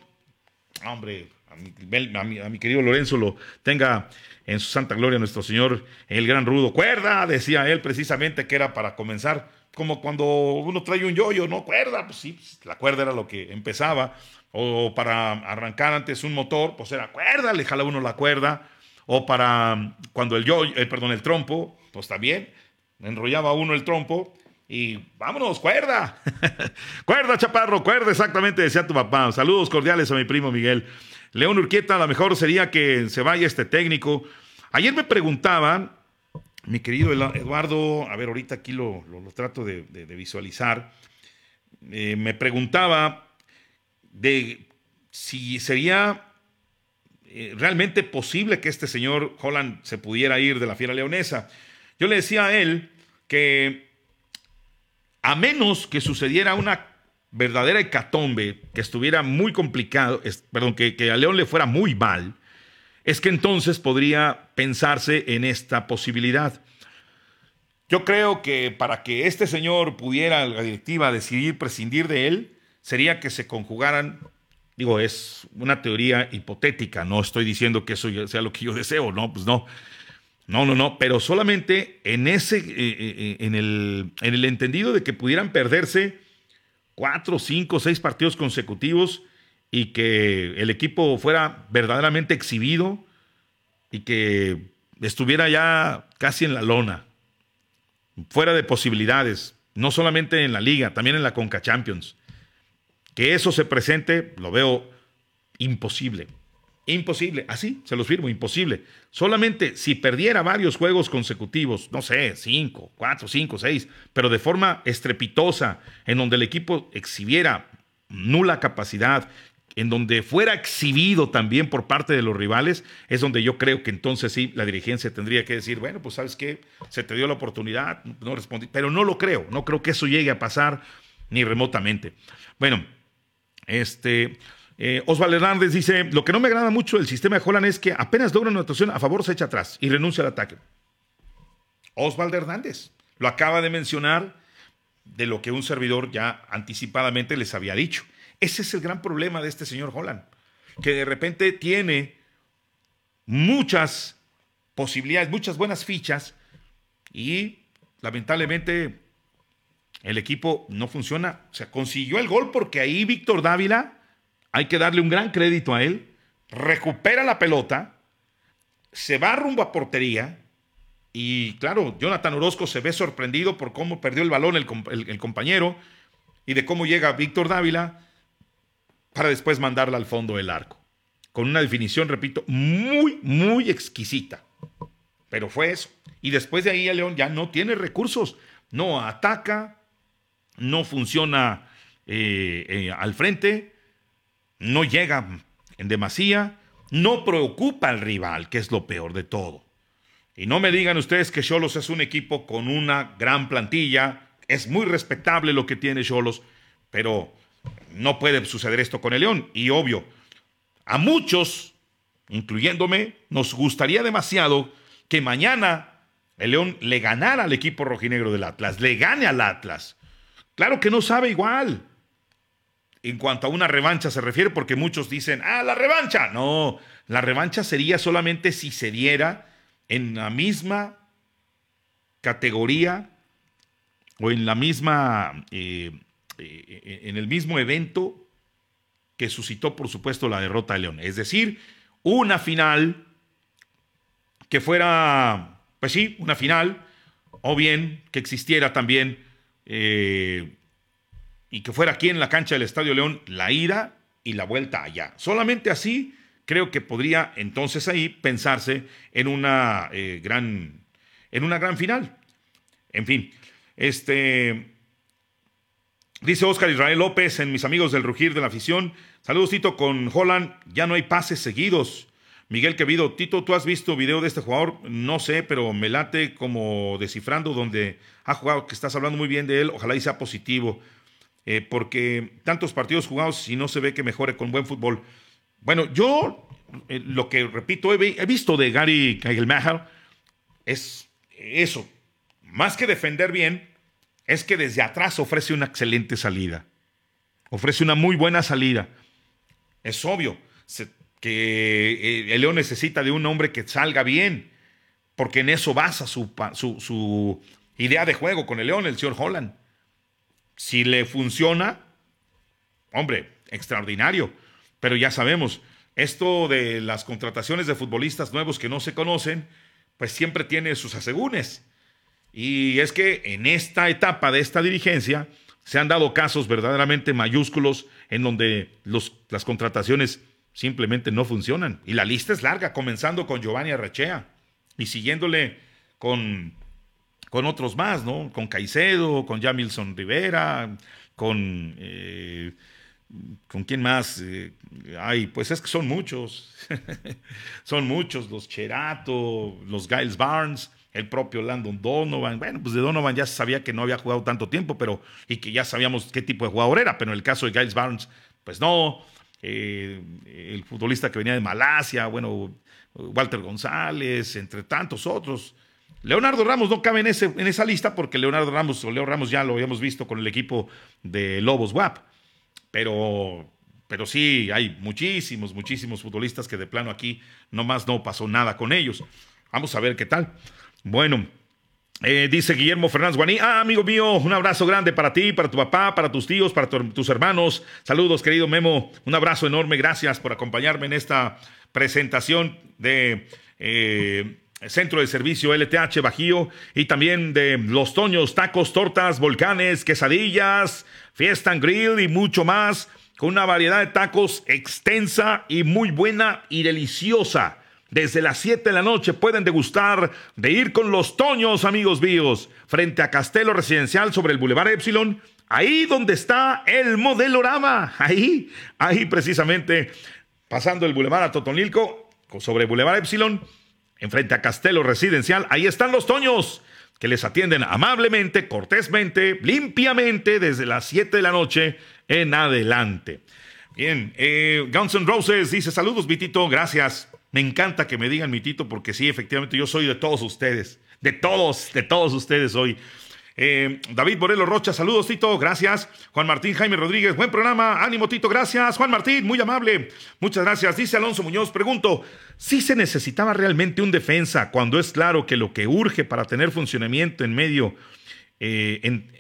Hombre, a mi, querido Lorenzo lo tenga en su santa gloria nuestro Señor, el gran rudo. Cuerda, decía él precisamente que era para comenzar, como cuando uno trae un yoyo, ¿no? Cuerda, pues sí, pues, la cuerda era lo que empezaba. O para arrancar antes un motor, pues era cuerda, le jala uno la cuerda. O para cuando el yoyo, eh, perdón, el trompo, pues también enrollaba uno el trompo y vámonos, cuerda. cuerda, chaparro, cuerda, exactamente, decía tu papá. Saludos cordiales a mi primo Miguel. León Urquieta, a lo mejor sería que se vaya este técnico. Ayer me preguntaban, mi querido Eduardo, a ver, ahorita aquí lo, trato de, visualizar, eh, me preguntaba de si sería eh, realmente posible que este señor Holland se pudiera ir de la fiera leonesa. Yo le decía a él que a menos que sucediera una verdadera hecatombe, que estuviera muy complicado, perdón, que, que a León le fuera muy mal, es que entonces podría pensarse en esta posibilidad. Yo creo que para que este señor pudiera, la directiva, decidir prescindir de él, sería que se conjugaran, digo, es una teoría hipotética, no estoy diciendo que eso sea lo que yo deseo, no, pues no. No, no, no, pero solamente en ese, eh, eh, eh, en, el, en el entendido de que pudieran perderse cuatro, cinco, seis partidos consecutivos y que el equipo fuera verdaderamente exhibido y que estuviera ya casi en la lona, fuera de posibilidades, no solamente en la liga, también en la Conca Champions. Que eso se presente, lo veo imposible. Imposible, así se los firmo, imposible. Solamente si perdiera varios juegos consecutivos, no sé, cinco, cuatro, cinco, seis, pero de forma estrepitosa, en donde el equipo exhibiera nula capacidad, en donde fuera exhibido también por parte de los rivales, es donde yo creo que entonces sí la dirigencia tendría que decir, bueno, pues sabes qué, se te dio la oportunidad, no respondí, pero no lo creo, no creo que eso llegue a pasar ni remotamente. Bueno, este, eh, Osvaldo Hernández dice, lo que no me agrada mucho del sistema de Holland es que apenas logra una anotación a favor se echa atrás y renuncia al ataque. Osvaldo Hernández lo acaba de mencionar de lo que un servidor ya anticipadamente les había dicho. Ese es el gran problema de este señor Holland, que de repente tiene muchas posibilidades, muchas buenas fichas y lamentablemente el equipo no funciona. O sea, consiguió el gol porque ahí Víctor Dávila hay que darle un gran crédito a él, recupera la pelota, se va rumbo a portería y claro, Jonathan Orozco se ve sorprendido por cómo perdió el balón el, compañero y de cómo llega Víctor Dávila para después mandarla al fondo del arco. Con una definición, repito, muy, muy exquisita. Pero fue eso. Y después de ahí el León ya no tiene recursos. No ataca, no funciona eh, eh, al frente no llega en demasía, no preocupa al rival, que es lo peor de todo. Y no me digan ustedes que Cholos es un equipo con una gran plantilla, es muy respetable lo que tiene Cholos, pero no puede suceder esto con el León. Y obvio, a muchos, incluyéndome, nos gustaría demasiado que mañana el León le ganara al equipo rojinegro del Atlas, le gane al Atlas. Claro que no sabe igual en cuanto a una revancha se refiere, porque muchos dicen, ah, la revancha. No, la revancha sería solamente si se diera en la misma categoría o en la misma, eh, eh, en el mismo evento que suscitó, por supuesto, la derrota de León. Es decir, una final que fuera, pues sí, una final, o bien que existiera también eh, y que fuera aquí en la cancha del Estadio León la ida y la vuelta allá. Solamente así creo que podría entonces ahí pensarse en una, eh, gran, en una gran final. En fin, este... Dice Oscar Israel López en mis amigos del Rugir de la afición. Saludos, Tito, con Holland. Ya no hay pases seguidos. Miguel Quevido, Tito, ¿tú has visto video de este jugador? No sé, pero me late como descifrando donde ha jugado, que estás hablando muy bien de él. Ojalá sea positivo. Eh, porque tantos partidos jugados y no se ve que mejore con buen fútbol. Bueno, yo eh, lo que repito, he, visto de Gary Kagelmacher es eso. Más que defender bien, es que desde atrás ofrece una excelente salida. Ofrece una muy buena salida. Es obvio, que eh, el León necesita de un hombre que salga bien, porque en eso basa su, su idea de juego con el León, el señor Holland. Si le funciona, hombre, extraordinario. Pero ya sabemos, esto de las contrataciones de futbolistas nuevos que no se conocen, pues siempre tiene sus asegúnes. Y es que en esta etapa de esta dirigencia se han dado casos verdaderamente mayúsculos en donde las contrataciones simplemente no funcionan. Y la lista es larga, comenzando con Giovanni Arrechea y siguiéndole con, con otros más, ¿no? Con Caicedo, con Jamilson Rivera, con... Eh, ¿Con quién más? Eh, ay, pues es que son muchos. son muchos, los Cherato, los Giles Barnes el propio Landon Donovan. Bueno, pues de Donovan ya sabía que no había jugado tanto tiempo, pero y que ya sabíamos qué tipo de jugador era, pero en el caso de Giles Barnes, pues no. Eh, el futbolista que venía de Malasia, bueno, Walter González, entre tantos otros. Leonardo Ramos no cabe en, ese, en esa lista porque Leonardo Ramos o Leo Ramos ya lo habíamos visto con el equipo de Lobos WAP. Pero, pero sí, hay muchísimos, muchísimos futbolistas que de plano aquí nomás no pasó nada con ellos. Vamos a ver qué tal. Bueno, eh, dice Guillermo Fernández Guaní. Ah, amigo mío, un abrazo grande para ti, para tu papá, para tus tíos, para tus hermanos. Saludos, querido Memo. Un abrazo enorme. Gracias por acompañarme en esta presentación de eh, Centro de Servicio LTH Bajío y también de Los Toños, tacos, tortas, volcanes, quesadillas, fiesta and grill y mucho más. Con una variedad de tacos extensa y muy buena y deliciosa. Desde las 7 de la noche pueden degustar de ir con los Toños, amigos míos, frente a Castelo Residencial sobre el Boulevard Epsilon, ahí donde está el modelorama, ahí, ahí precisamente, pasando el Boulevard a Totonilco, sobre Boulevard Epsilon, enfrente a Castelo Residencial, ahí están los Toños, que les atienden amablemente, cortésmente, limpiamente, desde las 7 de la noche en adelante. Bien, eh, Guns N' Roses dice saludos, Vitito, gracias. Me encanta que me digan mi Tito porque sí, efectivamente yo soy de todos ustedes, de todos, de todos ustedes hoy. Eh, David Morelos Rocha, saludos Tito, gracias. Juan Martín Jaime Rodríguez, buen programa, ánimo Tito, gracias. Juan Martín, muy amable, muchas gracias. Dice Alonso Muñoz, pregunto, ¿si se necesitaba realmente un defensa cuando es claro que lo que urge para tener funcionamiento en medio, eh, en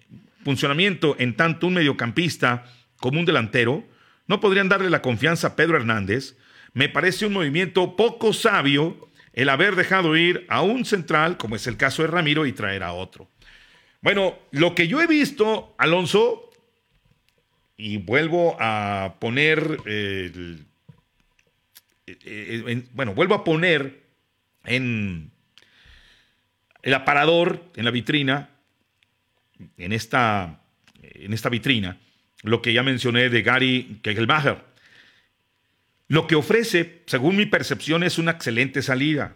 funcionamiento en tanto un mediocampista como un delantero, no podrían darle la confianza a Pedro Hernández? me parece un movimiento poco sabio el haber dejado ir a un central, como es el caso de Ramiro, y traer a otro. Bueno, lo que yo he visto, Alonso, y vuelvo a poner, eh, bueno, vuelvo a poner en el aparador, en la vitrina, en esta, en esta vitrina, lo que ya mencioné de Gary Kegelmacher. Lo que ofrece, según mi percepción, es una excelente salida.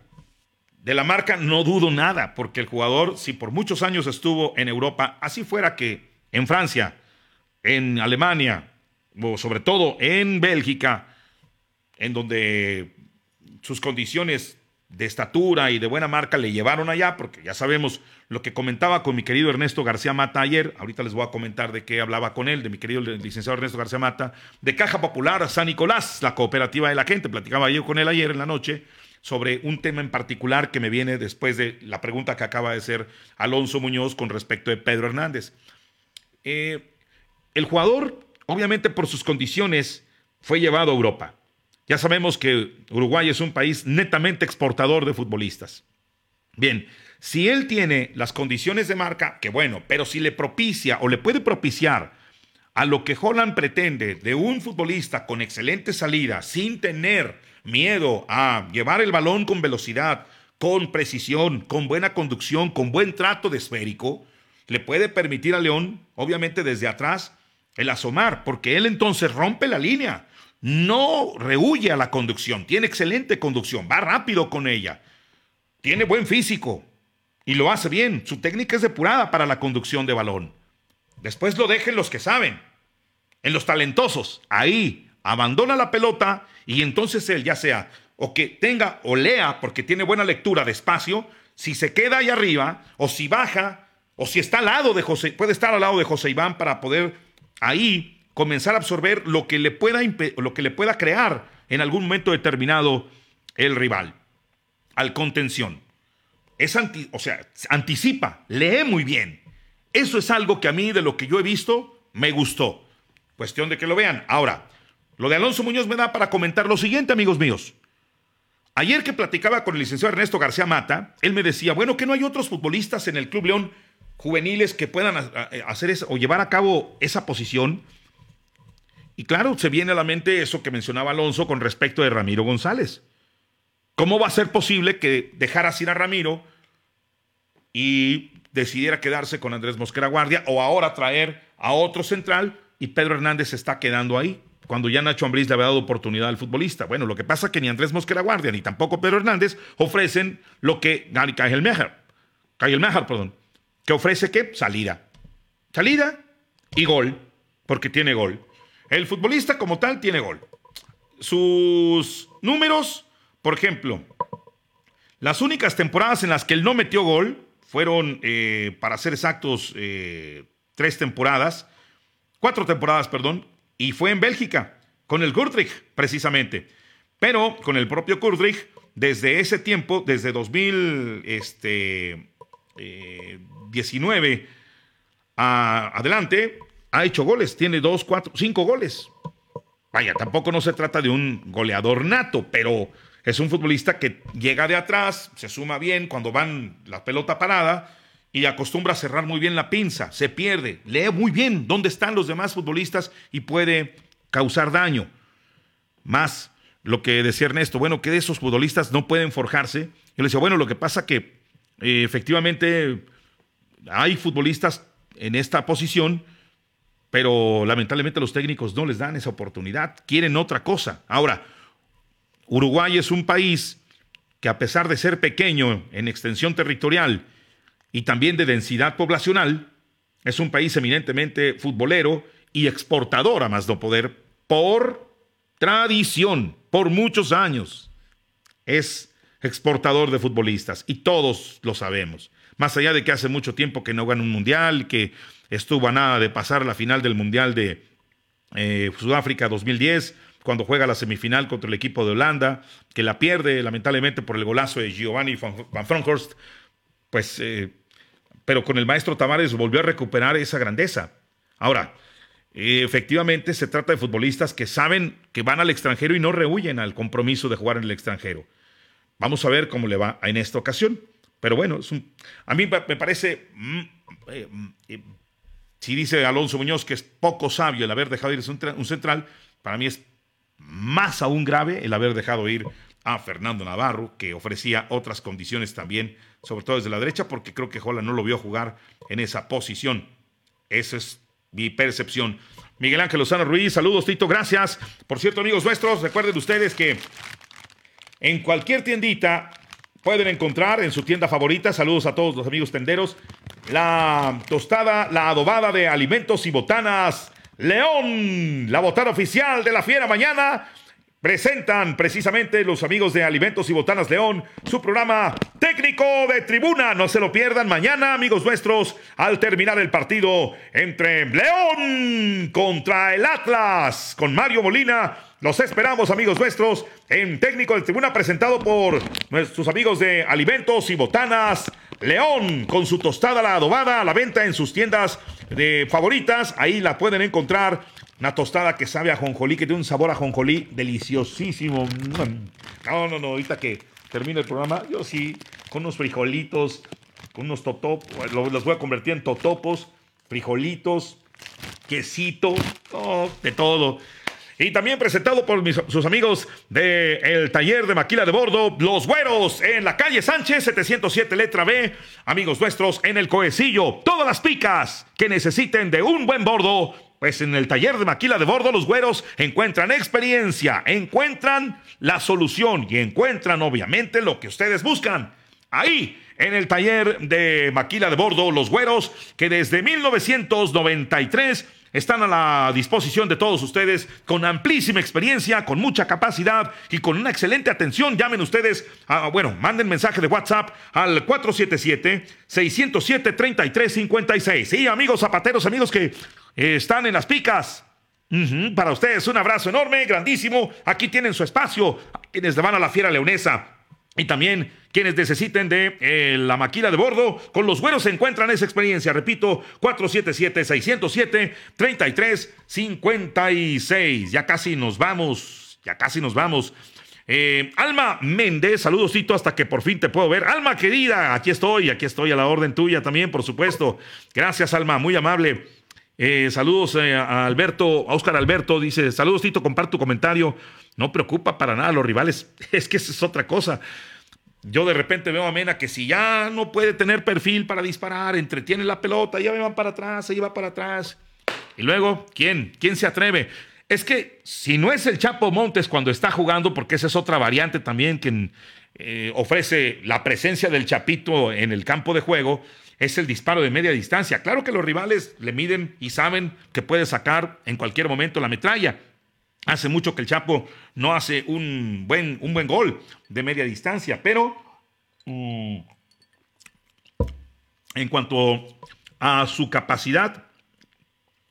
De la marca no dudo nada, porque el jugador, si por muchos años estuvo en Europa, así fuera que en Francia, en Alemania, o sobre todo en Bélgica, en donde sus condiciones de estatura y de buena marca le llevaron allá, porque ya sabemos lo que comentaba con mi querido Ernesto García Mata ayer, ahorita les voy a comentar de qué hablaba con él, de mi querido licenciado Ernesto García Mata, de Caja Popular San Nicolás, la cooperativa de la gente, platicaba yo con él ayer en la noche sobre un tema en particular que me viene después de la pregunta que acaba de hacer Alonso Muñoz con respecto de Pedro Hernández. Eh, el jugador, obviamente por sus condiciones, fue llevado a Europa ya sabemos que Uruguay es un país netamente exportador de futbolistas. Bien, si él tiene las condiciones de marca, que bueno, pero si le propicia o le puede propiciar a lo que Holland pretende de un futbolista con excelente salida, sin tener miedo a llevar el balón con velocidad, con precisión, con buena conducción, con buen trato de esférico, le puede permitir a León, obviamente desde atrás, el asomar, porque él entonces rompe la línea no rehuye a la conducción, tiene excelente conducción, va rápido con ella, tiene buen físico y lo hace bien. Su técnica es depurada para la conducción de balón. Después lo dejen los que saben, en los talentosos. Ahí abandona la pelota y entonces él ya sea o que tenga o lea porque tiene buena lectura de espacio, si se queda ahí arriba o si baja o si está al lado de José, puede estar al lado de José Iván para poder ahí comenzar a absorber lo que le pueda, lo que le pueda crear en algún momento determinado el rival. Al contención. Es anti, o sea, anticipa, lee muy bien. Eso es algo que a mí, de lo que yo he visto, me gustó. Cuestión de que lo vean. Ahora, lo de Alonso Muñoz me da para comentar lo siguiente, amigos míos. Ayer que platicaba con el licenciado Ernesto García Mata, él me decía, bueno, que no hay otros futbolistas en el Club León juveniles que puedan hacer eso, o llevar a cabo esa posición. Y claro, se viene a la mente eso que mencionaba Alonso con respecto de Ramiro González. ¿Cómo va a ser posible que dejara ir a Ramiro y decidiera quedarse con Andrés Mosquera Guardia o ahora traer a otro central y Pedro Hernández está quedando ahí? Cuando ya Nacho Ambriz le había dado oportunidad al futbolista. Bueno, lo que pasa es que ni Andrés Mosquera Guardia ni tampoco Pedro Hernández ofrecen lo que Gary Kyle Mejar, perdón, que ofrece qué? Salida. Salida y gol, porque tiene gol. El futbolista como tal tiene gol. Sus números, por ejemplo, las únicas temporadas en las que él no metió gol fueron, eh, para ser exactos, eh, tres temporadas, cuatro temporadas, perdón, y fue en Bélgica, con el Kurtrich, precisamente. Pero con el propio Kurtrich, desde ese tiempo, desde 2019 este, eh, adelante, ha hecho goles, tiene dos, cuatro, cinco goles. Vaya, tampoco no se trata de un goleador nato, pero es un futbolista que llega de atrás, se suma bien cuando van la pelota parada y acostumbra cerrar muy bien la pinza, se pierde, lee muy bien dónde están los demás futbolistas y puede causar daño. Más lo que decía Ernesto, bueno, que esos futbolistas no pueden forjarse. Yo le decía, bueno, lo que pasa que eh, efectivamente hay futbolistas en esta posición pero lamentablemente los técnicos no les dan esa oportunidad, quieren otra cosa. Ahora, Uruguay es un país que a pesar de ser pequeño en extensión territorial y también de densidad poblacional, es un país eminentemente futbolero y exportador a más no poder por tradición, por muchos años. Es exportador de futbolistas y todos lo sabemos. Más allá de que hace mucho tiempo que no gana un mundial, que estuvo a nada de pasar la final del Mundial de eh, Sudáfrica 2010, cuando juega la semifinal contra el equipo de Holanda, que la pierde lamentablemente por el golazo de Giovanni Van Bronckhorst, pues, eh, pero con el maestro Tavares volvió a recuperar esa grandeza. Ahora, efectivamente se trata de futbolistas que saben que van al extranjero y no rehuyen al compromiso de jugar en el extranjero. Vamos a ver cómo le va en esta ocasión. Pero bueno, es un, a mí me parece mm, eh, mm, si dice Alonso Muñoz que es poco sabio el haber dejado ir un central, para mí es más aún grave el haber dejado ir a Fernando Navarro, que ofrecía otras condiciones también, sobre todo desde la derecha, porque creo que Jola no lo vio jugar en esa posición. Esa es mi percepción. Miguel Ángel Lozano Ruiz, saludos Tito, gracias. Por cierto, amigos nuestros, recuerden ustedes que en cualquier tiendita pueden encontrar en su tienda favorita, saludos a todos los amigos tenderos, la tostada, la adobada de alimentos y botanas León, la botana oficial de la fiera mañana. Presentan precisamente los amigos de Alimentos y Botanas León su programa técnico de tribuna. No se lo pierdan mañana, amigos nuestros, al terminar el partido entre León contra el Atlas con Mario Molina. Los esperamos, amigos nuestros, en técnico de tribuna presentado por nuestros amigos de Alimentos y Botanas León con su tostada la adobada a la venta en sus tiendas de favoritas. Ahí la pueden encontrar. Una tostada que sabe a jonjolí, que tiene un sabor a jonjolí deliciosísimo. No, no, no, ahorita que termine el programa, yo sí, con unos frijolitos, con unos totopos, los voy a convertir en totopos, frijolitos, quesito, de todo. Y también presentado por sus amigos del taller de maquila de bordo, Los Güeros, en la calle Sánchez, 707 letra B. Amigos nuestros, en el Coecillo, todas las picas que necesiten de un buen bordo. Pues en el taller de maquila de bordo, los güeros encuentran experiencia, encuentran la solución y encuentran obviamente lo que ustedes buscan. Ahí, en el taller de maquila de bordo, los güeros, que desde 1993 están a la disposición de todos ustedes con amplísima experiencia, con mucha capacidad y con una excelente atención. Llamen ustedes, bueno, manden mensaje de WhatsApp al 477-607-3356. Sí, amigos zapateros, amigos que están en las picas. Para ustedes un abrazo enorme, grandísimo. Aquí tienen su espacio. Quienes le van a la fiera leonesa. Y también quienes necesiten de eh, la maquila de bordo, con los güeros se encuentran esa experiencia. Repito, 477-607-3356. Ya casi nos vamos, ya casi nos vamos. Eh, Alma Méndez, saludos Tito, hasta que por fin te puedo ver. Alma querida, aquí estoy, aquí estoy a la orden tuya también, por supuesto. Gracias, Alma, muy amable. Eh, saludos a Alberto, Oscar Alberto, dice, saludos Tito, comparto tu comentario. No preocupa para nada a los rivales, es que esa es otra cosa. Yo de repente veo a Mena que si ya no puede tener perfil para disparar, entretiene la pelota, ya me van para atrás, ahí va para atrás. Y luego, ¿quién? ¿Quién se atreve? Es que si no es el Chapo Montes cuando está jugando, porque esa es otra variante también que eh, ofrece la presencia del Chapito en el campo de juego, es el disparo de media distancia. Claro que los rivales le miden y saben que puede sacar en cualquier momento la metralla. Hace mucho que el Chapo no hace un buen, un buen gol de media distancia, pero mm, en cuanto a su capacidad,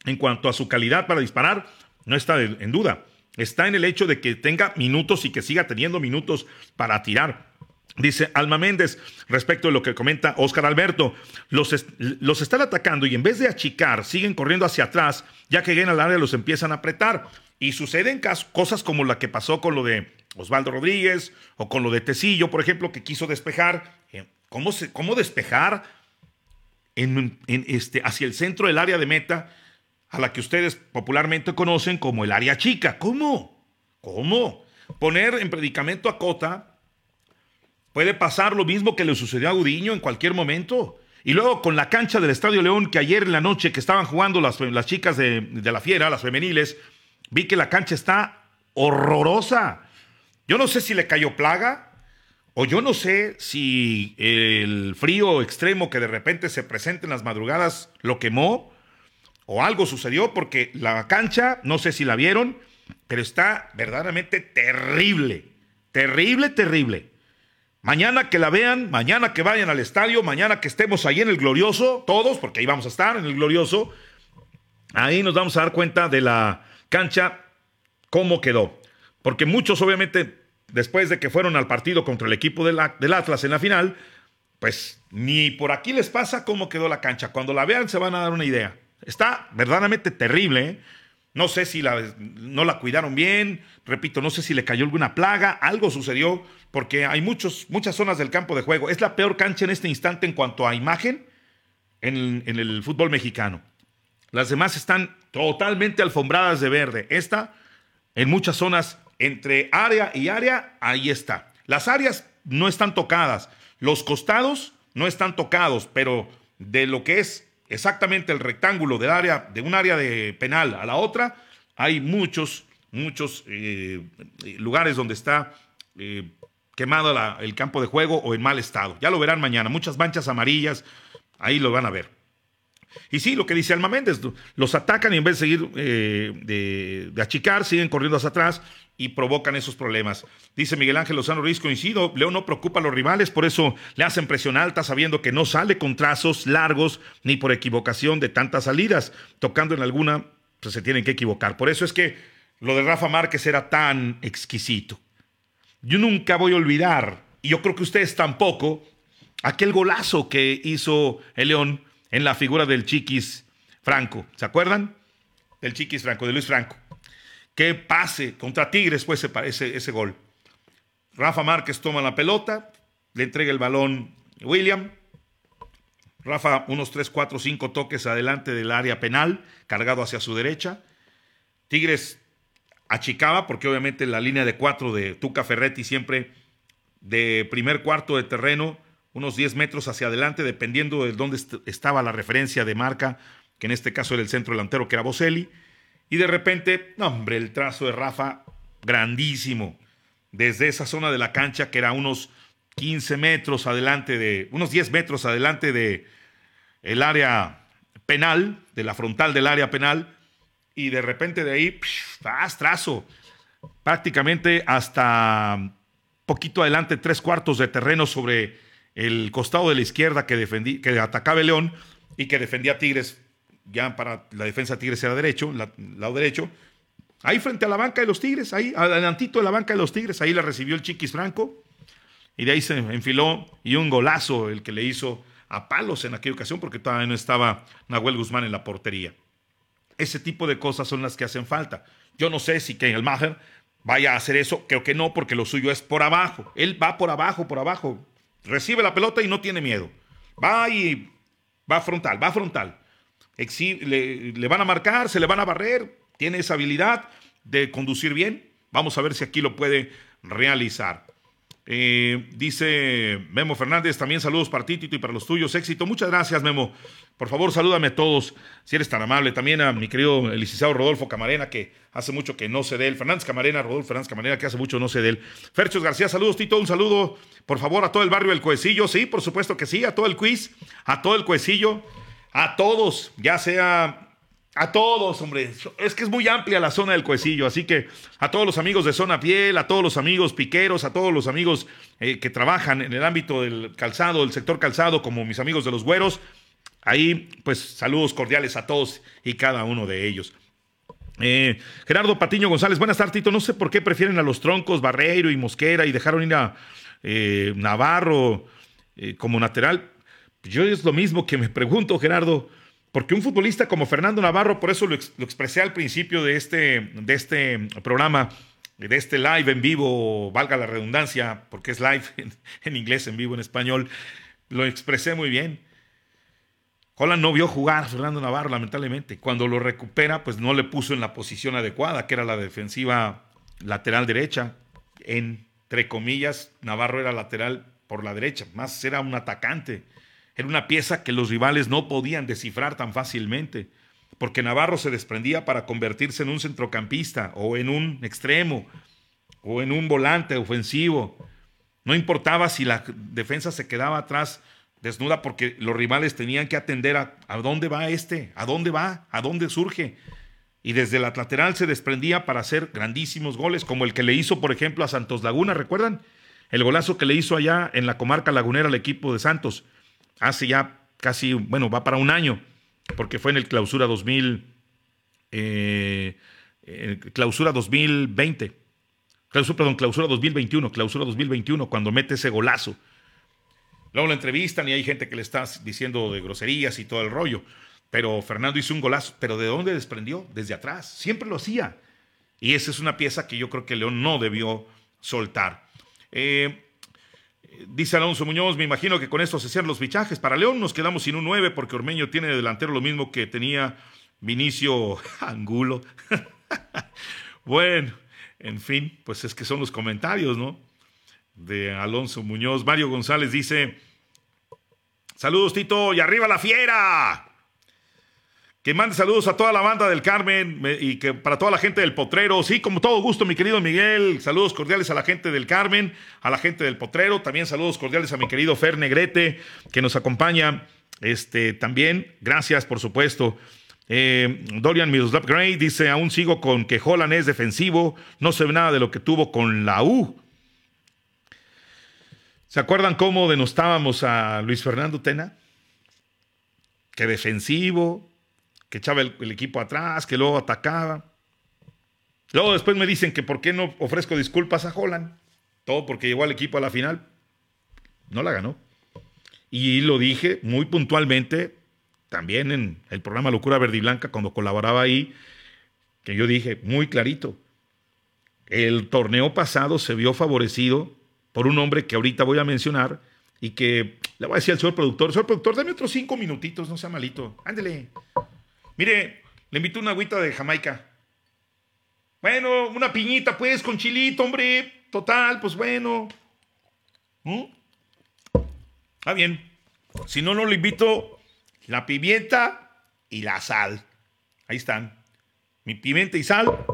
en cuanto a su calidad para disparar, no está en duda. Está en el hecho de que tenga minutos y que siga teniendo minutos para tirar. Dice Alma Méndez, respecto de lo que comenta Oscar Alberto, los, los están atacando y en vez de achicar, siguen corriendo hacia atrás, ya que llegan al área los empiezan a apretar. Y suceden cosas como la que pasó con lo de Osvaldo Rodríguez o con lo de Tecillo, por ejemplo, que quiso despejar. Eh, ¿Cómo, se, cómo despejar en, en este, hacia el centro del área de meta, a la que ustedes popularmente conocen como el área chica? ¿Cómo? ¿Cómo? Poner en predicamento a Cota Puede pasar lo mismo que le sucedió a Gudiño en cualquier momento. Y luego con la cancha del Estadio León, que ayer en la noche que estaban jugando las, las chicas de, de la fiera, las femeniles, vi que la cancha está horrorosa. Yo no sé si le cayó plaga, o yo no sé si el frío extremo que de repente se presenta en las madrugadas lo quemó, o algo sucedió, porque la cancha, no sé si la vieron, pero está verdaderamente terrible. Terrible, terrible. Mañana que la vean, mañana que vayan al estadio, mañana que estemos ahí en el glorioso, todos, porque ahí vamos a estar en el glorioso, ahí nos vamos a dar cuenta de la cancha, cómo quedó. Porque muchos, obviamente, después de que fueron al partido contra el equipo del, Atlas en la final, pues ni por aquí les pasa cómo quedó la cancha. Cuando la vean se van a dar una idea. Está verdaderamente terrible. ¿eh? No sé si la, no la cuidaron bien, repito, no sé si le cayó alguna plaga, algo sucedió, porque hay muchos, muchas zonas del campo de juego. Es la peor cancha en este instante en cuanto a imagen en, en el fútbol mexicano. Las demás están totalmente alfombradas de verde. Esta, en muchas zonas, entre área y área, ahí está. Las áreas no están tocadas, los costados no están tocados, pero de lo que es exactamente el rectángulo área, de un área de penal a la otra, hay muchos, muchos eh, lugares donde está eh, quemado el campo de juego o en mal estado. Ya lo verán mañana, muchas manchas amarillas, ahí lo van a ver. Y sí, lo que dice Alma Méndez, los atacan y en vez de seguir eh, de, achicar, siguen corriendo hacia atrás y provocan esos problemas. Dice Miguel Ángel Lozano Ruiz, coincido, León no preocupa a los rivales, por eso le hacen presión alta sabiendo que no sale con trazos largos ni por equivocación de tantas salidas. Tocando en alguna, pues se tienen que equivocar. Por eso es que lo de Rafa Márquez era tan exquisito. Yo nunca voy a olvidar, y yo creo que ustedes tampoco, aquel golazo que hizo el León en la figura del Chiquis Franco. ¿Se acuerdan? Del Chiquis Franco, de Luis Franco. Qué pase contra Tigres fue ese, pa- ese, ese gol. Rafa Márquez toma la pelota, le entrega el balón William. Rafa, unos 3, 4, 5 toques adelante del área penal, cargado hacia su derecha. Tigres achicaba, porque obviamente la línea de cuatro de Tuca Ferretti siempre de primer cuarto de terreno, unos 10 metros hacia adelante, dependiendo de dónde est- estaba la referencia de marca, que en este caso era el centro delantero, que era Boselli. Y de repente, hombre, el trazo de Rafa, grandísimo. Desde esa zona de la cancha, que era unos 15 metros adelante de, unos 10 metros adelante de el área penal, de la frontal del área penal, y de repente de ahí, psh, ¡faz, trazo! Prácticamente hasta poquito adelante, tres cuartos de terreno sobre el costado de la izquierda que, defendí, que atacaba el León y que defendía a Tigres ya para la defensa de Tigres era derecho, lado derecho. Ahí frente a la banca de los Tigres, ahí adelantito de la banca de los Tigres, ahí la recibió el Chiquis Franco. Y de ahí se enfiló y un golazo el que le hizo a palos en aquella ocasión porque todavía no estaba Nahuel Guzmán en la portería. Ese tipo de cosas son las que hacen falta. Yo no sé si el Maher vaya a hacer eso, creo que no, porque lo suyo es por abajo. Él va por abajo, por abajo. Recibe la pelota y no tiene miedo. Va y va frontal, va frontal. Le, le van a marcar, se le van a barrer, tiene esa habilidad de conducir bien. Vamos a ver si aquí lo puede realizar. Eh, dice Memo Fernández, también saludos para ti, Tito, y para los tuyos. Éxito. Muchas gracias, Memo. Por favor, salúdame a todos, si eres tan amable. También a mi querido el licenciado Rodolfo Camarena, que hace mucho que no se dé él. Fernández Camarena, Rodolfo Fernández Camarena, que hace mucho no se dé él. Ferchos García, saludos, Tito. Un saludo, por favor, a todo el barrio del Cuecillo. Sí, por supuesto que sí. A todo el quiz, a todo el Cuecillo, a todos, ya sea a todos, hombre. Es que es muy amplia la zona del cuecillo. Así que a todos los amigos de Zona Piel, a todos los amigos piqueros, a todos los amigos eh, que trabajan en el ámbito del calzado, del sector calzado, como mis amigos de los güeros. Ahí, pues saludos cordiales a todos y cada uno de ellos. Eh, Gerardo Patiño González, buenas tardes, Tito. No sé por qué prefieren a los troncos Barreiro y Mosquera y dejaron ir a eh, Navarro como lateral. Yo es lo mismo que me pregunto, Gerardo. Porque un futbolista como Fernando Navarro, por eso lo, expresé al principio de este, de este programa, de este live en vivo, valga la redundancia, porque es live en, inglés, en vivo en español, lo expresé muy bien. Holland no vio jugar a Fernando Navarro, lamentablemente. Cuando lo recupera, pues no le puso en la posición adecuada, que era la defensiva lateral derecha. Entre comillas, Navarro era lateral por la derecha, más era un atacante. Era una pieza que los rivales no podían descifrar tan fácilmente, porque Navarro se desprendía para convertirse en un centrocampista o en un extremo o en un volante ofensivo. No importaba si la defensa se quedaba atrás desnuda porque los rivales tenían que atender a, dónde va este, a dónde va, a dónde surge. Y desde la lateral se desprendía para hacer grandísimos goles, como el que le hizo, por ejemplo, a Santos Laguna, ¿recuerdan? El golazo que le hizo allá en la comarca lagunera al equipo de Santos hace ya casi, bueno, va para un año, porque fue en el clausura 2000, eh, clausura 2020, clausura, perdón, clausura 2021, clausura 2021, cuando mete ese golazo. Luego lo entrevistan y hay gente que le está diciendo de groserías y todo el rollo. Pero Fernando hizo un golazo. ¿Pero de dónde desprendió? Desde atrás. Siempre lo hacía. Y esa es una pieza que yo creo que León no debió soltar. Eh, Dice Alonso Muñoz, me imagino que con esto se cierran los fichajes. Para León nos quedamos sin un 9 porque Ormeño tiene de delantero lo mismo que tenía Vinicio Angulo. bueno, en fin, pues es que son los comentarios, ¿no? De Alonso Muñoz. Mario González dice, saludos Tito y arriba la fiera. Que mande saludos a toda la banda del Carmen y que para toda la gente del Potrero. Sí, como todo gusto, mi querido Miguel. Saludos cordiales a la gente del Carmen, a la gente del Potrero. También saludos cordiales a mi querido Fer Negrete, que nos acompaña este, también. Gracias, por supuesto. Eh, Dorian Miroslav Gray dice: Aún sigo con que Holland es defensivo. No ve nada de lo que tuvo con la U. ¿Se acuerdan cómo denostábamos a Luis Fernando Tena? Que defensivo, que echaba el, equipo atrás, que luego atacaba. Luego después me dicen que por qué no ofrezco disculpas a Holland. Todo porque llegó al equipo a la final. No la ganó. Y lo dije muy puntualmente también en el programa Locura Verde y Blanca cuando colaboraba ahí, que yo dije muy clarito. El torneo pasado se vio favorecido por un hombre que ahorita voy a mencionar y que le voy a decir al señor productor, señor productor, dame otros cinco minutitos, no sea malito. Ándele. Mire, le invito una agüita de Jamaica. Bueno, una piñita, pues, con chilito, hombre. Total, pues bueno. ¿Mm? Ah, bien. Si no, no le invito la pimienta y la sal. Ahí están. Mi pimienta y sal.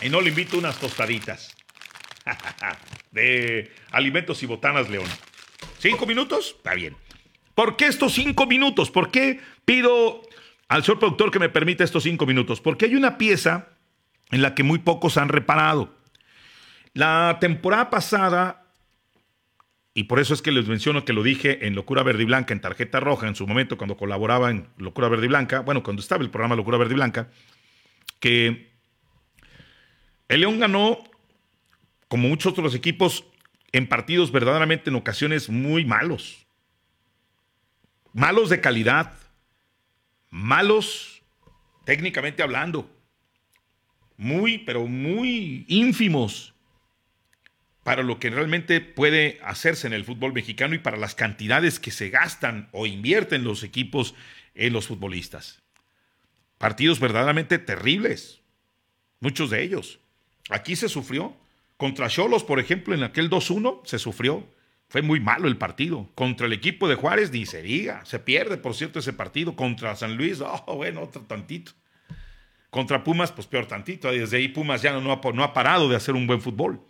Y no le invito unas tostaditas. de alimentos y botanas León. ¿Cinco minutos? Está bien. ¿Por qué estos cinco minutos? ¿Por qué pido al señor productor que me permita estos cinco minutos, porque hay una pieza en la que muy pocos han reparado. La temporada pasada y por eso es que les menciono que lo dije en Locura Verde y Blanca, en Tarjeta Roja, en su momento cuando colaboraba en Locura Verde y Blanca, bueno, cuando estaba el programa Locura Verde y Blanca, que el León ganó, como muchos otros equipos, en partidos verdaderamente en ocasiones muy malos. Malos de calidad, malos técnicamente hablando, muy, pero muy ínfimos para lo que realmente puede hacerse en el fútbol mexicano y para las cantidades que se gastan o invierten los equipos en los futbolistas. Partidos verdaderamente terribles, muchos de ellos. Aquí se sufrió. Contra Cholos, por ejemplo, en aquel 2-1 se sufrió. Fue muy malo el partido. Contra el equipo de Juárez ni se diga. Se pierde, por cierto, ese partido. Contra San Luis, oh, bueno, otro tantito. Contra Pumas, pues peor tantito. Desde ahí Pumas ya no ha, parado de hacer un buen fútbol.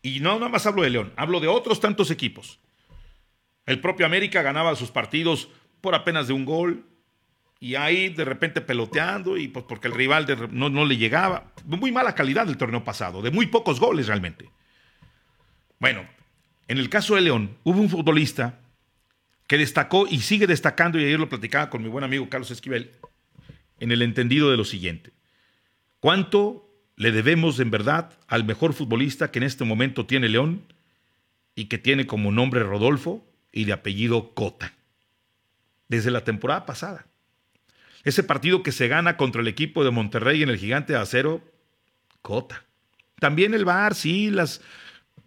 Y no nada más hablo de León, hablo de otros tantos equipos. El propio América ganaba sus partidos por apenas de un gol. Y ahí de repente peloteando y pues porque el rival no, no le llegaba. Muy mala calidad del torneo pasado, de muy pocos goles realmente. Bueno, en el caso de León, hubo un futbolista que destacó y sigue destacando, y ayer lo platicaba con mi buen amigo Carlos Esquivel, en el entendido de lo siguiente. ¿Cuánto le debemos en verdad al mejor futbolista que en este momento tiene León y que tiene como nombre Rodolfo y de apellido Cota. Desde la temporada pasada. Ese partido que se gana contra el equipo de Monterrey en el Gigante de Acero, Cota. También el VAR, sí, las,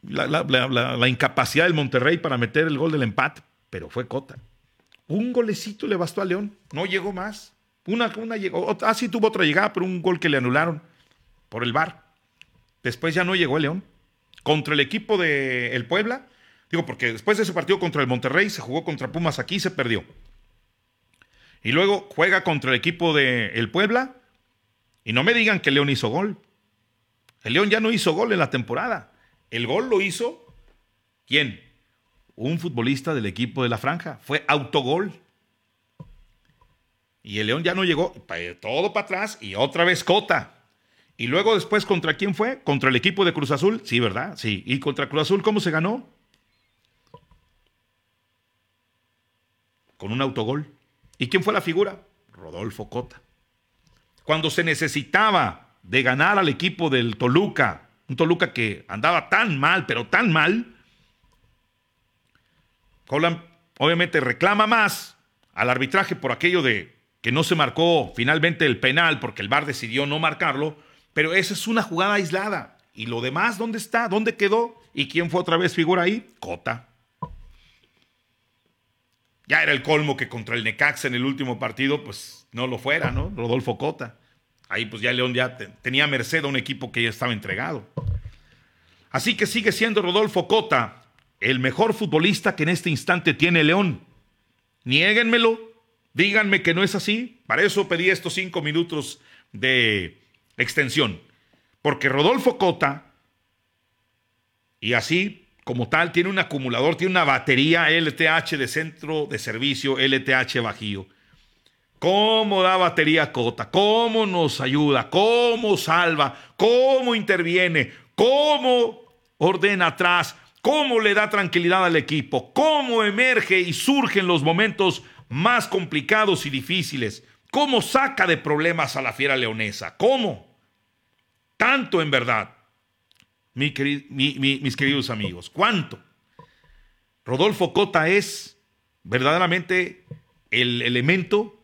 la, incapacidad del Monterrey para meter el gol del empate, pero fue Cota. Un golecito le bastó a León, no llegó más. Una, una llegó, ah, sí tuvo otra llegada, pero un gol que le anularon por el VAR. Después ya no llegó el León. Contra el equipo de el Puebla, digo, porque después de ese partido contra el Monterrey se jugó contra Pumas aquí y se perdió. Y luego juega contra el equipo de el Puebla y no me digan que León hizo gol. El León ya no hizo gol en la temporada. El gol lo hizo ¿quién? Un futbolista del equipo de la franja. Fue autogol. Y el León ya no llegó, todo para atrás y otra vez Cota. Y luego después, ¿contra quién fue? ¿Contra el equipo de Cruz Azul? Sí, ¿verdad? Sí. ¿Y contra Cruz Azul cómo se ganó? Con un autogol. ¿Y quién fue la figura? Rodolfo Cota. Cuando se necesitaba de ganar al equipo del Toluca, un Toluca que andaba tan mal, pero tan mal, Colán obviamente reclama más al arbitraje por aquello de que no se marcó finalmente el penal porque el VAR decidió no marcarlo, pero esa es una jugada aislada. ¿Y lo demás dónde está? ¿Dónde quedó? ¿Y quién fue otra vez figura ahí? Cota. Ya era el colmo que contra el Necaxa en el último partido, pues no lo fuera, ¿no? Rodolfo Cota. Ahí pues ya León ya tenía merced a un equipo que ya estaba entregado. Así que sigue siendo Rodolfo Cota el mejor futbolista que en este instante tiene León. Niéguenmelo, díganme que no es así. Para eso pedí estos cinco minutos de extensión. Porque Rodolfo Cota, y así como tal, tiene un acumulador, tiene una batería LTH de centro de servicio, LTH Bajío. ¿Cómo da batería Cota? ¿Cómo nos ayuda? ¿Cómo salva? ¿Cómo interviene? ¿Cómo ordena atrás? ¿Cómo le da tranquilidad al equipo? ¿Cómo emerge y surge en los momentos más complicados y difíciles? ¿Cómo saca de problemas a la fiera leonesa? ¿Cómo? Tanto en verdad, mis queridos amigos, cuánto. Rodolfo Cota es verdaderamente el elemento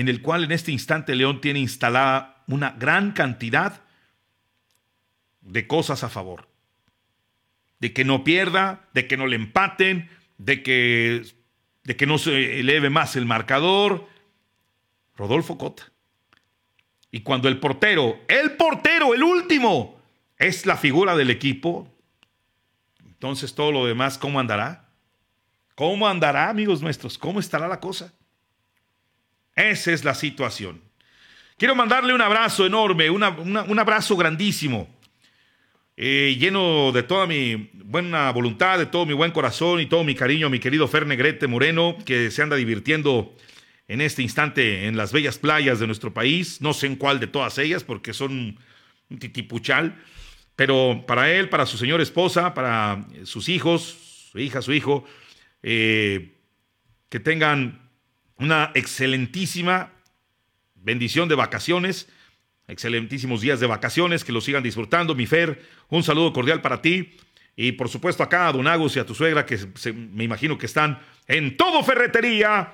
en el cual en este instante León tiene instalada una gran cantidad de cosas a favor. De que no pierda, de que no le empaten, de que, de que no se eleve más el marcador. Rodolfo Cota. Y cuando el portero, el portero, el último, es la figura del equipo, entonces todo lo demás, ¿cómo andará? ¿Cómo andará, amigos nuestros? ¿Cómo estará la cosa? Esa es la situación. Quiero mandarle un abrazo enorme, un abrazo grandísimo, eh, lleno de toda mi buena voluntad, de todo mi buen corazón y todo mi cariño a mi querido Fer Negrete Moreno, que se anda divirtiendo en este instante en las bellas playas de nuestro país, no sé en cuál de todas ellas porque son un titipuchal, pero para él, para su señora esposa, para sus hijos, su hija, su hijo, eh, que tengan una excelentísima bendición de vacaciones, excelentísimos días de vacaciones, que lo sigan disfrutando. Mi Fer, un saludo cordial para ti. Y por supuesto acá a Don Agus y a tu suegra, que me imagino que están en todo ferretería,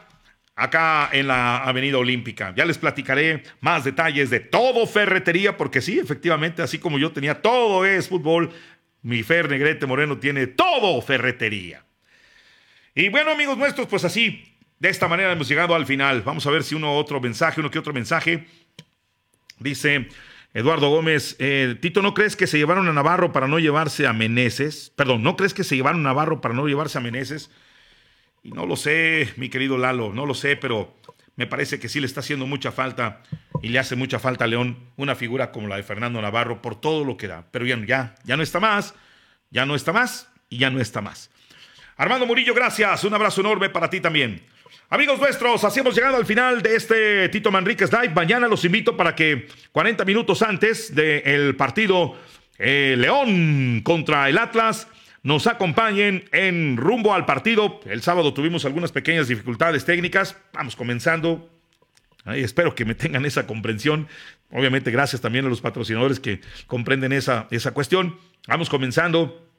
acá en la Avenida Olímpica. Ya les platicaré más detalles de todo ferretería, porque sí, efectivamente, así como yo tenía todo es fútbol, mi Fer Negrete Moreno tiene todo ferretería. Y bueno, amigos nuestros, pues así, de esta manera hemos llegado al final. Vamos a ver si uno otro mensaje, uno que otro mensaje. Dice Eduardo Gómez, eh, Tito, ¿no crees que se llevaron a Navarro para no llevarse a Meneses? Perdón, ¿no crees que se llevaron a Navarro para no llevarse a Meneses? Y no lo sé, mi querido Lalo, no lo sé, pero me parece que sí le está haciendo mucha falta y le hace mucha falta a León una figura como la de Fernando Navarro por todo lo que da. Pero ya, ya, ya no está más, ya no está más y ya no está más. Armando Murillo, gracias. Un abrazo enorme para ti también. Amigos nuestros, así hemos llegado al final de este Tito Manríquez Live. Mañana los invito para que 40 minutos antes del partido eh, León contra el Atlas nos acompañen en rumbo al partido. El sábado tuvimos algunas pequeñas dificultades técnicas. Vamos comenzando. espero que me tengan esa comprensión. Obviamente, gracias también a los patrocinadores que comprenden esa, esa cuestión. Vamos comenzando.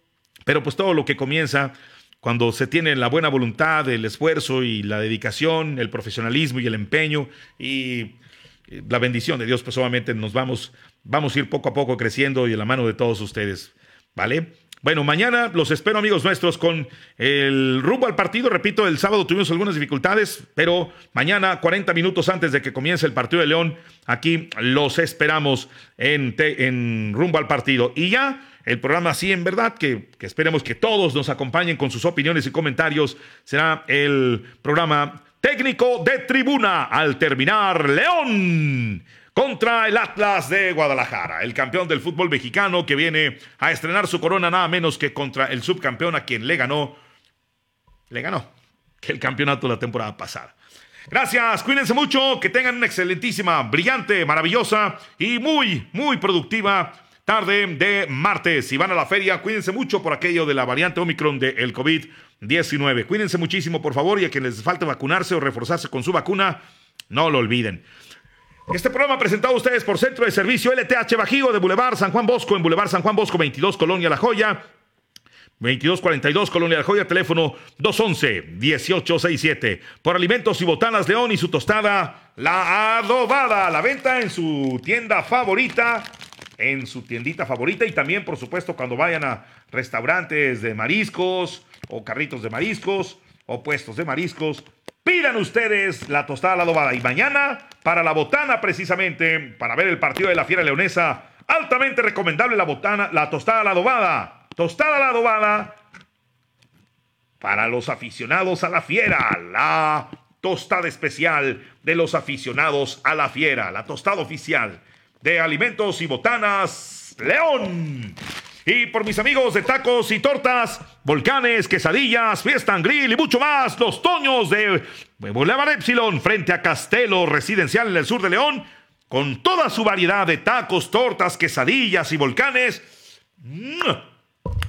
Pero pues todo lo que comienza cuando se tiene la buena voluntad, el esfuerzo y la dedicación, el profesionalismo y el empeño y la bendición de Dios, pues obviamente nos vamos, vamos a ir poco a poco creciendo y de la mano de todos ustedes, ¿vale? Bueno, mañana los espero amigos nuestros con el rumbo al partido. Repito, el sábado tuvimos algunas dificultades, pero mañana, 40 minutos antes de que comience el partido de León, aquí los esperamos en, en rumbo al partido. Y ya el programa sí, en verdad, que, esperemos que todos nos acompañen con sus opiniones y comentarios. Será el programa técnico de tribuna al terminar León contra el Atlas de Guadalajara, el campeón del fútbol mexicano que viene a estrenar su corona nada menos que contra el subcampeón a quien le ganó, le ganó, que el campeonato de la temporada pasada. Gracias, cuídense mucho, que tengan una excelentísima, brillante, maravillosa y muy, muy productiva tarde de martes. Si van a la feria, cuídense mucho por aquello de la variante Omicron del COVID-19. Cuídense muchísimo, por favor, y a quienes les falte vacunarse o reforzarse con su vacuna, no lo olviden. Este programa presentado a ustedes por Centro de Servicio LTH Bajío de Boulevard San Juan Bosco, en Boulevard San Juan Bosco 22, Colonia La Joya. 2242 Colonia La Joya, teléfono 211-1867. Por Alimentos y Botanas León y su tostada, la adobada. La venta en su tienda favorita en su tiendita favorita y también, por supuesto, cuando vayan a restaurantes de mariscos o carritos de mariscos o puestos de mariscos, pidan ustedes la tostada a la adobada. Y mañana, para la botana, precisamente, para ver el partido de la Fiera Leonesa, altamente recomendable la botana, la tostada a la adobada. Tostada a la adobada para los aficionados a la Fiera, la tostada especial de los aficionados a la Fiera, la tostada oficial de Alimentos y Botanas León. Y por mis amigos de tacos y tortas, volcanes, quesadillas, fiesta en grill y mucho más, los Toños de Boulevard Epsilon frente a Castelo Residencial en el sur de León, con toda su variedad de tacos, tortas, quesadillas y volcanes.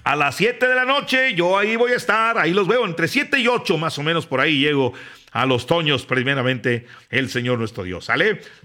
A las 7 de la noche yo ahí voy a estar, ahí los veo entre 7 y 8 más o menos por ahí llego a los Toños, primeramente el Señor nuestro Dios.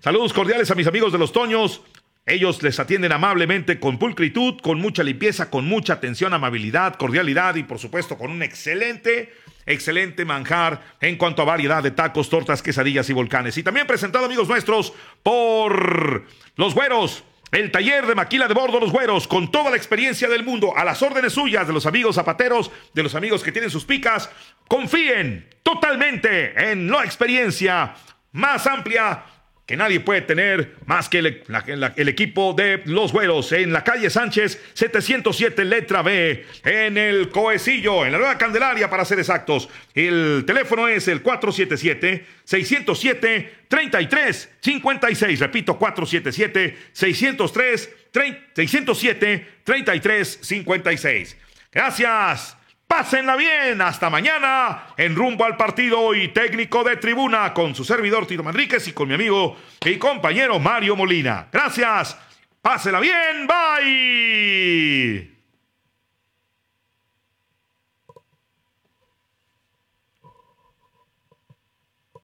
Saludos cordiales a mis amigos de los Toños. Ellos les atienden amablemente, con pulcritud, con mucha limpieza, con mucha atención, amabilidad, cordialidad y por supuesto con un excelente, excelente manjar en cuanto a variedad de tacos, tortas, quesadillas y volcanes. Y también presentado amigos nuestros por los güeros el taller de maquila de bordo Los Güeros, con toda la experiencia del mundo, a las órdenes suyas de los amigos zapateros, de los amigos que tienen sus picas. Confíen totalmente en la experiencia más amplia nadie puede tener más que el, equipo de los güeros en la calle Sánchez 707 letra B en el Coecillo, en la Nueva Candelaria para ser exactos. El teléfono es el 477 607 3356. Repito, 477 603 607 3356. Gracias. Pásenla bien. Hasta mañana en rumbo al partido y técnico de tribuna con su servidor Tito Manríquez y con mi amigo y compañero Mario Molina. Gracias Pásela bien, bye.